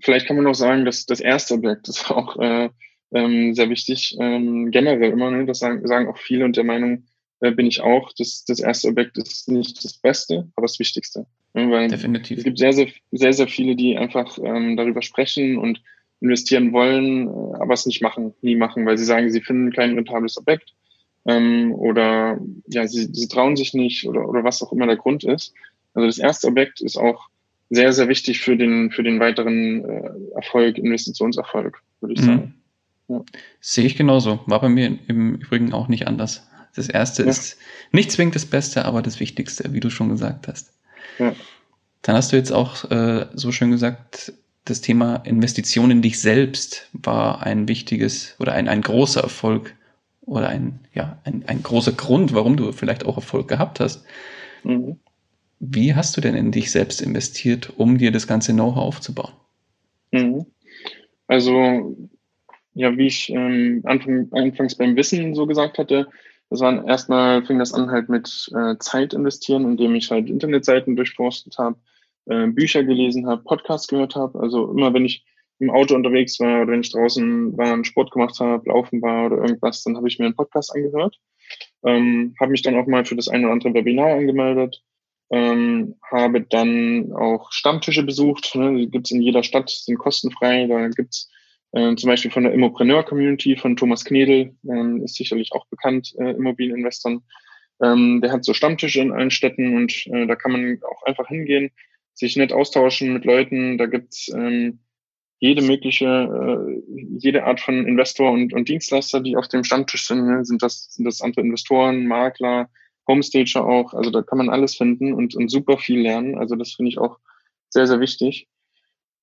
vielleicht kann man auch sagen, dass das erste Objekt ist auch äh, ähm, sehr wichtig. Ähm, generell immer, ne, das sagen, sagen auch viele und der Meinung bin ich auch, dass das erste Objekt ist nicht das Beste, aber das Wichtigste. Weil Definitiv. Es gibt sehr, sehr, sehr, sehr viele, die einfach ähm, darüber sprechen und investieren wollen, äh, aber es nicht machen, nie machen, weil sie sagen, sie finden kein rentables Objekt ähm, oder ja, sie, sie trauen sich nicht oder, oder was auch immer der Grund ist. Also das erste Objekt ist auch sehr, sehr wichtig für den, für den weiteren äh, Erfolg, Investitionserfolg, würde ich mhm. sagen. Ja. Sehe ich genauso. War bei mir im Übrigen auch nicht anders. Das erste ja. ist nicht zwingend das Beste, aber das Wichtigste, wie du schon gesagt hast. Ja. Dann hast du jetzt auch äh, so schön gesagt, das Thema Investition in dich selbst war ein wichtiges oder ein, ein großer Erfolg oder ein, ja, ein, ein großer Grund, warum du vielleicht auch Erfolg gehabt hast. Mhm. Wie hast du denn in dich selbst investiert, um dir das ganze Know-how aufzubauen? Mhm. Also, ja, wie ich ähm, Anfang, anfangs beim Wissen so gesagt hatte, das war erstmal fing das an halt mit äh, Zeit investieren, indem ich halt Internetseiten durchforstet habe, äh, Bücher gelesen habe, Podcasts gehört habe. Also immer wenn ich im Auto unterwegs war oder wenn ich draußen war, und Sport gemacht habe, laufen war oder irgendwas, dann habe ich mir einen Podcast angehört. Ähm, habe mich dann auch mal für das eine oder andere Webinar angemeldet. Ähm, habe dann auch Stammtische besucht. Ne? Die gibt's in jeder Stadt, sind kostenfrei. Da gibt's äh, zum Beispiel von der Immopreneur-Community von Thomas Knedel, ähm, ist sicherlich auch bekannt, äh, Immobilieninvestoren. Ähm, der hat so Stammtische in allen Städten und äh, da kann man auch einfach hingehen, sich nett austauschen mit Leuten. Da gibt's ähm, jede mögliche, äh, jede Art von Investor und, und Dienstleister, die auf dem Stammtisch sind. Ne? Sind das, sind das andere Investoren, Makler, Homestager auch. Also da kann man alles finden und, und super viel lernen. Also das finde ich auch sehr, sehr wichtig.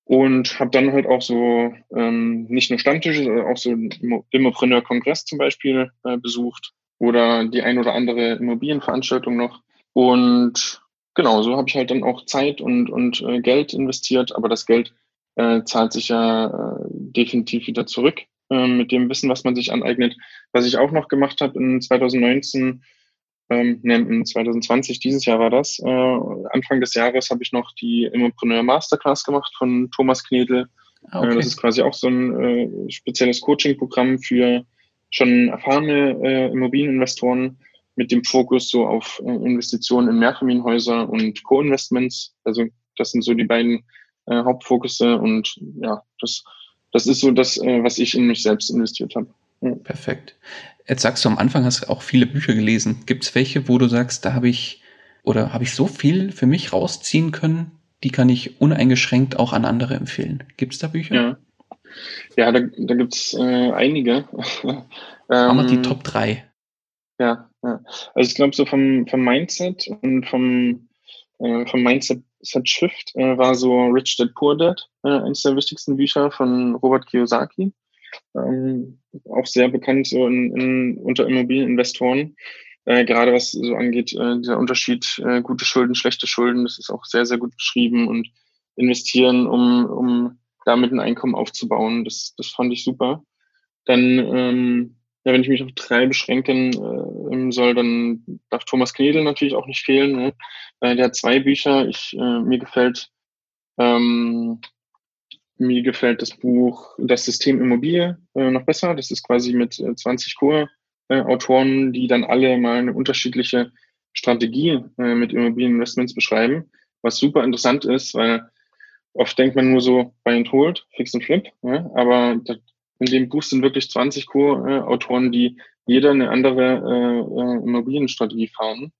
Und habe dann halt auch so ähm, nicht nur Stammtische, sondern auch so Immopreneur-Kongress zum Beispiel äh, besucht oder die ein oder andere Immobilienveranstaltung noch. Und genau, so habe ich halt dann auch Zeit und, und äh, Geld investiert, aber das Geld äh, zahlt sich ja äh, definitiv wieder zurück äh, mit dem Wissen, was man sich aneignet. Was ich auch noch gemacht habe in 2019, ähm, ne, in 2020, dieses Jahr war das, äh, Anfang des Jahres habe ich noch die Immopreneur Masterclass gemacht von Thomas Knedel. Ah, okay. Äh, das ist quasi auch so ein äh, spezielles Coaching-Programm für schon erfahrene äh, Immobilieninvestoren mit dem Fokus so auf äh, Investitionen in Mehrfamilienhäuser und Co-Investments. Also das sind so die beiden äh, Hauptfokusse und ja, das, das ist so das, äh, was ich in mich selbst investiert habe. Ja. Perfekt. Jetzt sagst du am Anfang hast du auch viele Bücher gelesen. Gibt es welche, wo du sagst, da habe ich oder habe ich so viel für mich rausziehen können, die kann ich uneingeschränkt auch an andere empfehlen. Gibt es da Bücher? Ja, ja da, da gibt es äh, einige. Haben wir die ähm, Top 3. Ja, ja. Also ich glaube so vom, vom Mindset und vom, äh, vom Mindset Set Shift äh, war so Rich Dad Poor Dad, äh, eines der wichtigsten Bücher von Robert Kiyosaki. Ähm, auch sehr bekannt so in, in, unter Immobilieninvestoren. Äh, gerade was so angeht, äh, dieser Unterschied äh, gute Schulden, schlechte Schulden, das ist auch sehr, sehr gut beschrieben und investieren, um, um damit ein Einkommen aufzubauen. Das, das fand ich super. Dann ähm, ja, wenn ich mich auf drei beschränken äh, soll, dann darf Thomas Knedel natürlich auch nicht fehlen. Ne? Äh, der hat zwei Bücher. Ich, äh, mir gefällt ähm, mir gefällt das Buch Das System Immobilie äh, noch besser. Das ist quasi mit äh, 20 Co-Autoren, die dann alle mal eine unterschiedliche Strategie äh, mit Immobilieninvestments beschreiben, was super interessant ist, weil oft denkt man nur so Buy and Hold, Fix and Flip, ja? aber das, in dem Buch sind wirklich 20 Co-Autoren, die jeder eine andere äh, äh, Immobilienstrategie fahren.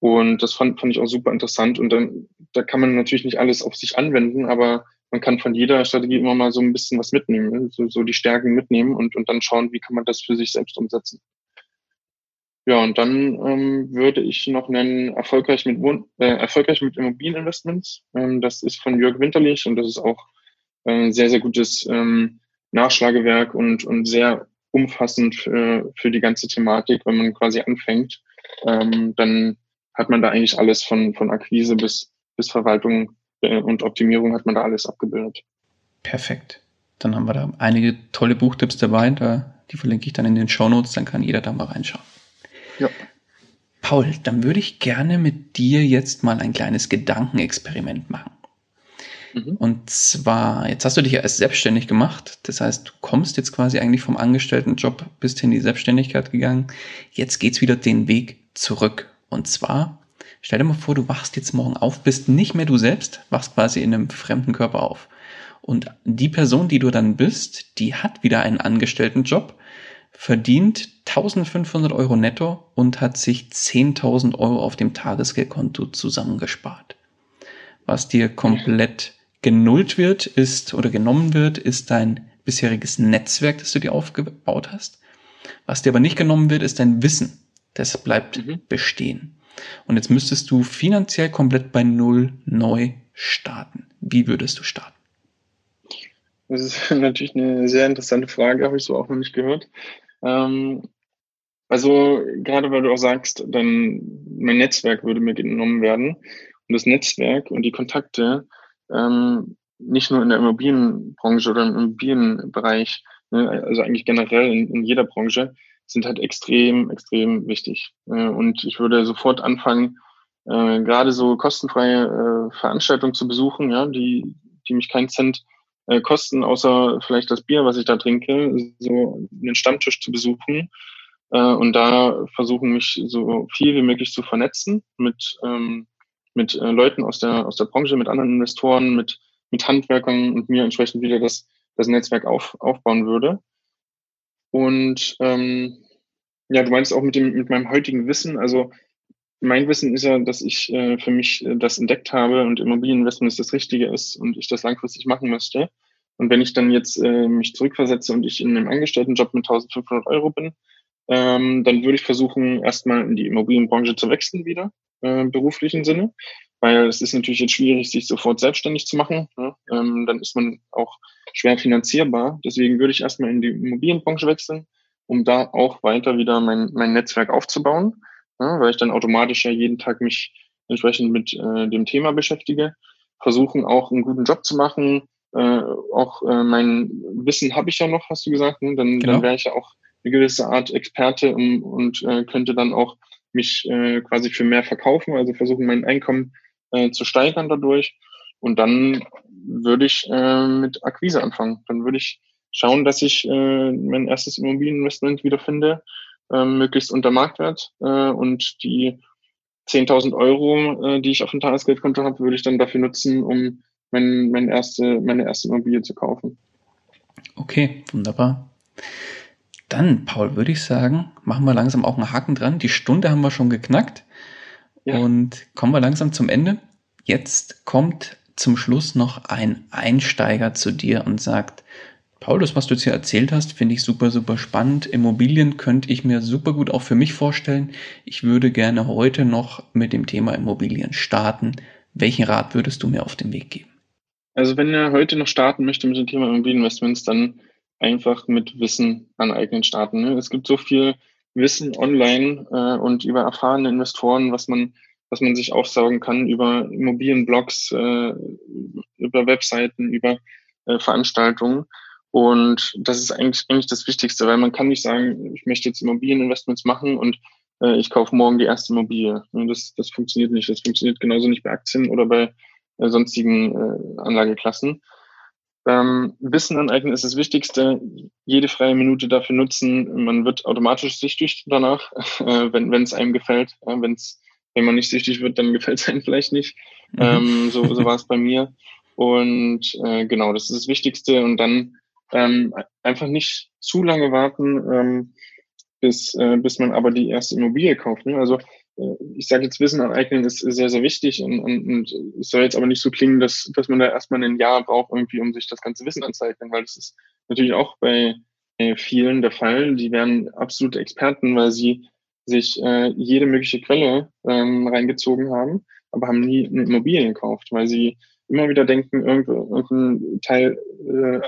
Und das fand, fand ich auch super interessant. Und dann, da kann man natürlich nicht alles auf sich anwenden, aber man kann von jeder Strategie immer mal so ein bisschen was mitnehmen, ne? so, so die Stärken mitnehmen und, und dann schauen, wie kann man das für sich selbst umsetzen. Ja, und dann ähm, würde ich noch nennen, erfolgreich mit, Wohn äh, erfolgreich mit Immobilieninvestments. Ähm, das ist von Jörg Winterlich und das ist auch äh, sehr, sehr gutes ähm, Nachschlagewerk und, und sehr umfassend für, für die ganze Thematik, wenn man quasi anfängt. Ähm, dann hat man da eigentlich alles von, von Akquise bis, bis Verwaltung äh, und Optimierung hat man da alles abgebildet. Perfekt. Dann haben wir da einige tolle Buchtipps dabei. Da, die verlinke ich dann in den Show Notes, dann kann jeder da mal reinschauen. Ja. Paul, dann würde ich gerne mit dir jetzt mal ein kleines Gedankenexperiment machen. Mhm. Und zwar, jetzt hast du dich ja erst selbstständig gemacht. Das heißt, du kommst jetzt quasi eigentlich vom Angestelltenjob, bist in die Selbstständigkeit gegangen. Jetzt geht's wieder den Weg zurück. Und zwar, stell dir mal vor, du wachst jetzt morgen auf, bist nicht mehr du selbst, wachst quasi in einem fremden Körper auf. Und die Person, die du dann bist, die hat wieder einen Angestelltenjob, verdient 1500 Euro netto und hat sich 10.000 Euro auf dem Tagesgeldkonto zusammengespart. Was dir komplett genullt wird, ist oder genommen wird, ist dein bisheriges Netzwerk, das du dir aufgebaut hast. Was dir aber nicht genommen wird, ist dein Wissen. Das bleibt mhm. bestehen. Und jetzt müsstest du finanziell komplett bei Null neu starten. Wie würdest du starten? Das ist natürlich eine sehr interessante Frage, habe ich so auch noch nicht gehört. Ähm, also gerade weil du auch sagst, dann mein Netzwerk würde mir genommen werden. Und das Netzwerk und die Kontakte, ähm, nicht nur in der Immobilienbranche oder im Immobilienbereich, ne, also eigentlich generell in, in, jeder Branche, sind halt extrem, extrem wichtig. Äh, und ich würde sofort anfangen, äh, gerade so kostenfreie äh, Veranstaltungen zu besuchen, ja, die, die mich keinen Cent kosten, außer vielleicht das Bier, was ich da trinke, so einen Stammtisch zu besuchen und da versuchen, mich so viel wie möglich zu vernetzen mit, ähm, mit Leuten aus der, aus der Branche, mit anderen Investoren, mit, mit Handwerkern und mir entsprechend wieder das, das Netzwerk auf, aufbauen würde. Und ähm, ja, du meinst auch mit dem mit meinem heutigen Wissen, also mein Wissen ist ja, dass ich äh, für mich äh, das entdeckt habe und Immobilieninvestment das Richtige ist und ich das langfristig machen möchte. Und wenn ich dann jetzt äh, mich zurückversetze und ich in einem Angestelltenjob mit 1500 Euro bin, ähm, dann würde ich versuchen, erstmal in die Immobilienbranche zu wechseln wieder, äh, beruflichen Sinne, weil es ist natürlich jetzt schwierig, sich sofort selbstständig zu machen. Ne? Ähm, dann ist man auch schwer finanzierbar. Deswegen würde ich erstmal in die Immobilienbranche wechseln, um da auch weiter wieder mein, mein Netzwerk aufzubauen ja, weil ich dann automatisch ja jeden Tag mich entsprechend mit äh, dem Thema beschäftige, versuchen auch einen guten Job zu machen. Äh, auch äh, mein Wissen habe ich ja noch, hast du gesagt, ne? dann, genau. dann wäre ich ja auch eine gewisse Art Experte um, und äh, könnte dann auch mich äh, quasi für mehr verkaufen, also versuchen, mein Einkommen äh, zu steigern dadurch. Und dann würde ich äh, mit Akquise anfangen. Dann würde ich schauen, dass ich äh, mein erstes Immobilieninvestment wiederfinde ähm, möglichst unter Marktwert. Äh, und die 10.000 Euro, äh, die ich auf dem Tagesgeldkonto habe, würde ich dann dafür nutzen, um mein, mein erste, meine erste Immobilie zu kaufen. Okay, wunderbar. Dann, Paul, würde ich sagen, machen wir langsam auch einen Haken dran. Die Stunde haben wir schon geknackt. Ja. Und kommen wir langsam zum Ende. Jetzt kommt zum Schluss noch ein Einsteiger zu dir und sagt, Paul, das, was du jetzt hier erzählt hast, finde ich super, super spannend. Immobilien könnte ich mir super gut auch für mich vorstellen. Ich würde gerne heute noch mit dem Thema Immobilien starten. Welchen Rat würdest du mir auf den Weg geben? Also wenn er heute noch starten möchte mit dem Thema Immobilieninvestments, dann einfach mit Wissen aneignen starten. Ne? Es gibt so viel Wissen online äh, und über erfahrene Investoren, was man, was man sich aufsaugen kann über Immobilienblogs, äh, über Webseiten, über äh, Veranstaltungen. Und das ist eigentlich, eigentlich das Wichtigste, weil man kann nicht sagen, ich möchte jetzt Immobilieninvestments machen und äh, ich kaufe morgen die erste Immobilie. Das, das funktioniert nicht. Das funktioniert genauso nicht bei Aktien oder bei äh, sonstigen äh, Anlageklassen. Ähm, Wissen aneignen ist das Wichtigste. Jede freie Minute dafür nutzen. Man wird automatisch süchtig danach, äh, wenn wenn es einem gefällt. Äh, wenn's, wenn man nicht süchtig wird, dann gefällt es einem vielleicht nicht. Mhm. Ähm, so so war es bei mir. Und äh, genau, das ist das Wichtigste. Und dann ähm, einfach nicht zu lange warten, ähm, bis, äh, bis man aber die erste Immobilie kauft. Ne? Also ich sage jetzt, Wissen aneignen ist sehr, sehr wichtig und, und, und es soll jetzt aber nicht so klingen, dass, dass man da erstmal ein Jahr braucht, irgendwie, um sich das ganze Wissen anzueignen, weil das ist natürlich auch bei äh, vielen der Fall. Die werden absolute Experten, weil sie sich äh, jede mögliche Quelle ähm, reingezogen haben, aber haben nie eine Immobilie gekauft, weil sie immer wieder denken, irgendein Teil äh,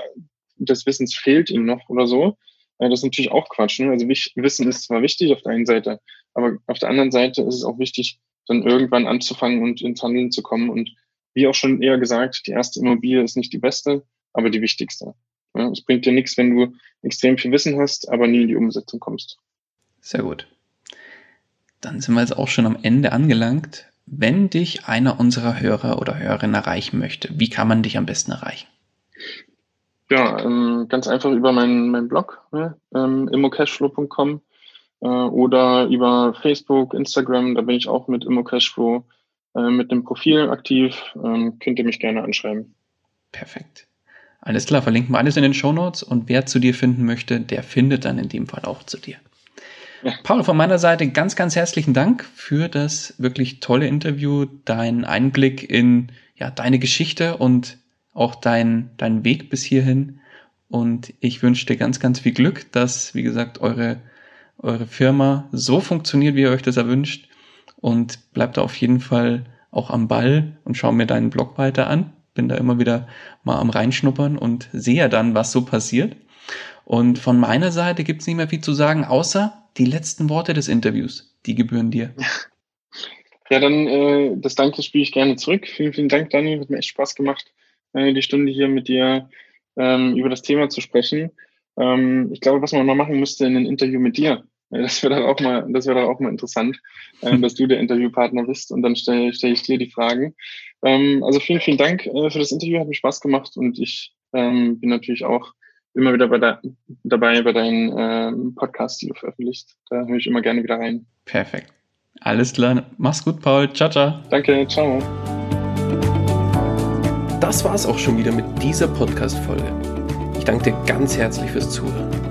des Wissens fehlt ihm noch oder so. Äh, das ist natürlich auch Quatsch. Ne? Also Wissen ist zwar wichtig auf der einen Seite, aber auf der anderen Seite ist es auch wichtig, dann irgendwann anzufangen und ins Handeln zu kommen. Und wie auch schon eher gesagt, die erste Immobilie ist nicht die beste, aber die wichtigste. Ja, es bringt dir nichts, wenn du extrem viel Wissen hast, aber nie in die Umsetzung kommst. Sehr gut. Dann sind wir jetzt auch schon am Ende angelangt. wenn dich einer unserer Hörer oder Hörerinnen erreichen möchte, wie kann man dich am besten erreichen? Ja, ähm, ganz einfach über meinen mein Blog, ne, ähm, immocashflow.com äh, oder über Facebook, Instagram, da bin ich auch mit immocashflow äh, mit dem Profil aktiv. Ähm, könnt ihr mich gerne anschreiben. Perfekt. Alles klar, verlinken wir alles in den Show Notes und wer zu dir finden möchte, der findet dann in dem Fall auch zu dir. Ja. Paul, von meiner Seite ganz, ganz herzlichen Dank für das wirklich tolle Interview, deinen Einblick in ja, deine Geschichte und auch dein, dein Weg bis hierhin. Und ich wünsche dir ganz, ganz viel Glück, dass, wie gesagt, eure, eure Firma so funktioniert, wie ihr euch das erwünscht. Und bleibt da auf jeden Fall auch am Ball und schau mir deinen Blog weiter an bin da immer wieder mal am reinschnuppern und sehe dann, was so passiert. Und von meiner Seite gibt es nicht mehr viel zu sagen, außer die letzten Worte des Interviews. Die gebühren dir. Ja, dann äh, das Danke spiele ich gerne zurück. Vielen, vielen Dank, Daniel. Hat mir echt Spaß gemacht, äh, die Stunde hier mit dir ähm, über das Thema zu sprechen. Ähm, ich glaube, was man mal machen müsste in einem Interview mit dir. Das wäre doch auch mal, das wäre doch auch mal interessant, äh, dass du der Interviewpartner bist und dann stelle stell ich dir die Fragen. Ähm, also vielen, vielen Dank äh, für das Interview, hat mir Spaß gemacht und ich ähm, bin natürlich auch immer wieder bei de dabei bei deinen ähm, Podcasts, die du veröffentlicht. Da höre ich immer gerne wieder rein. Perfekt. Alles klar. Mach's gut, Paul. Ciao, ciao. Danke, ciao. Das war's auch schon wieder mit dieser Podcast-Folge. Ich danke dir ganz herzlich fürs Zuhören.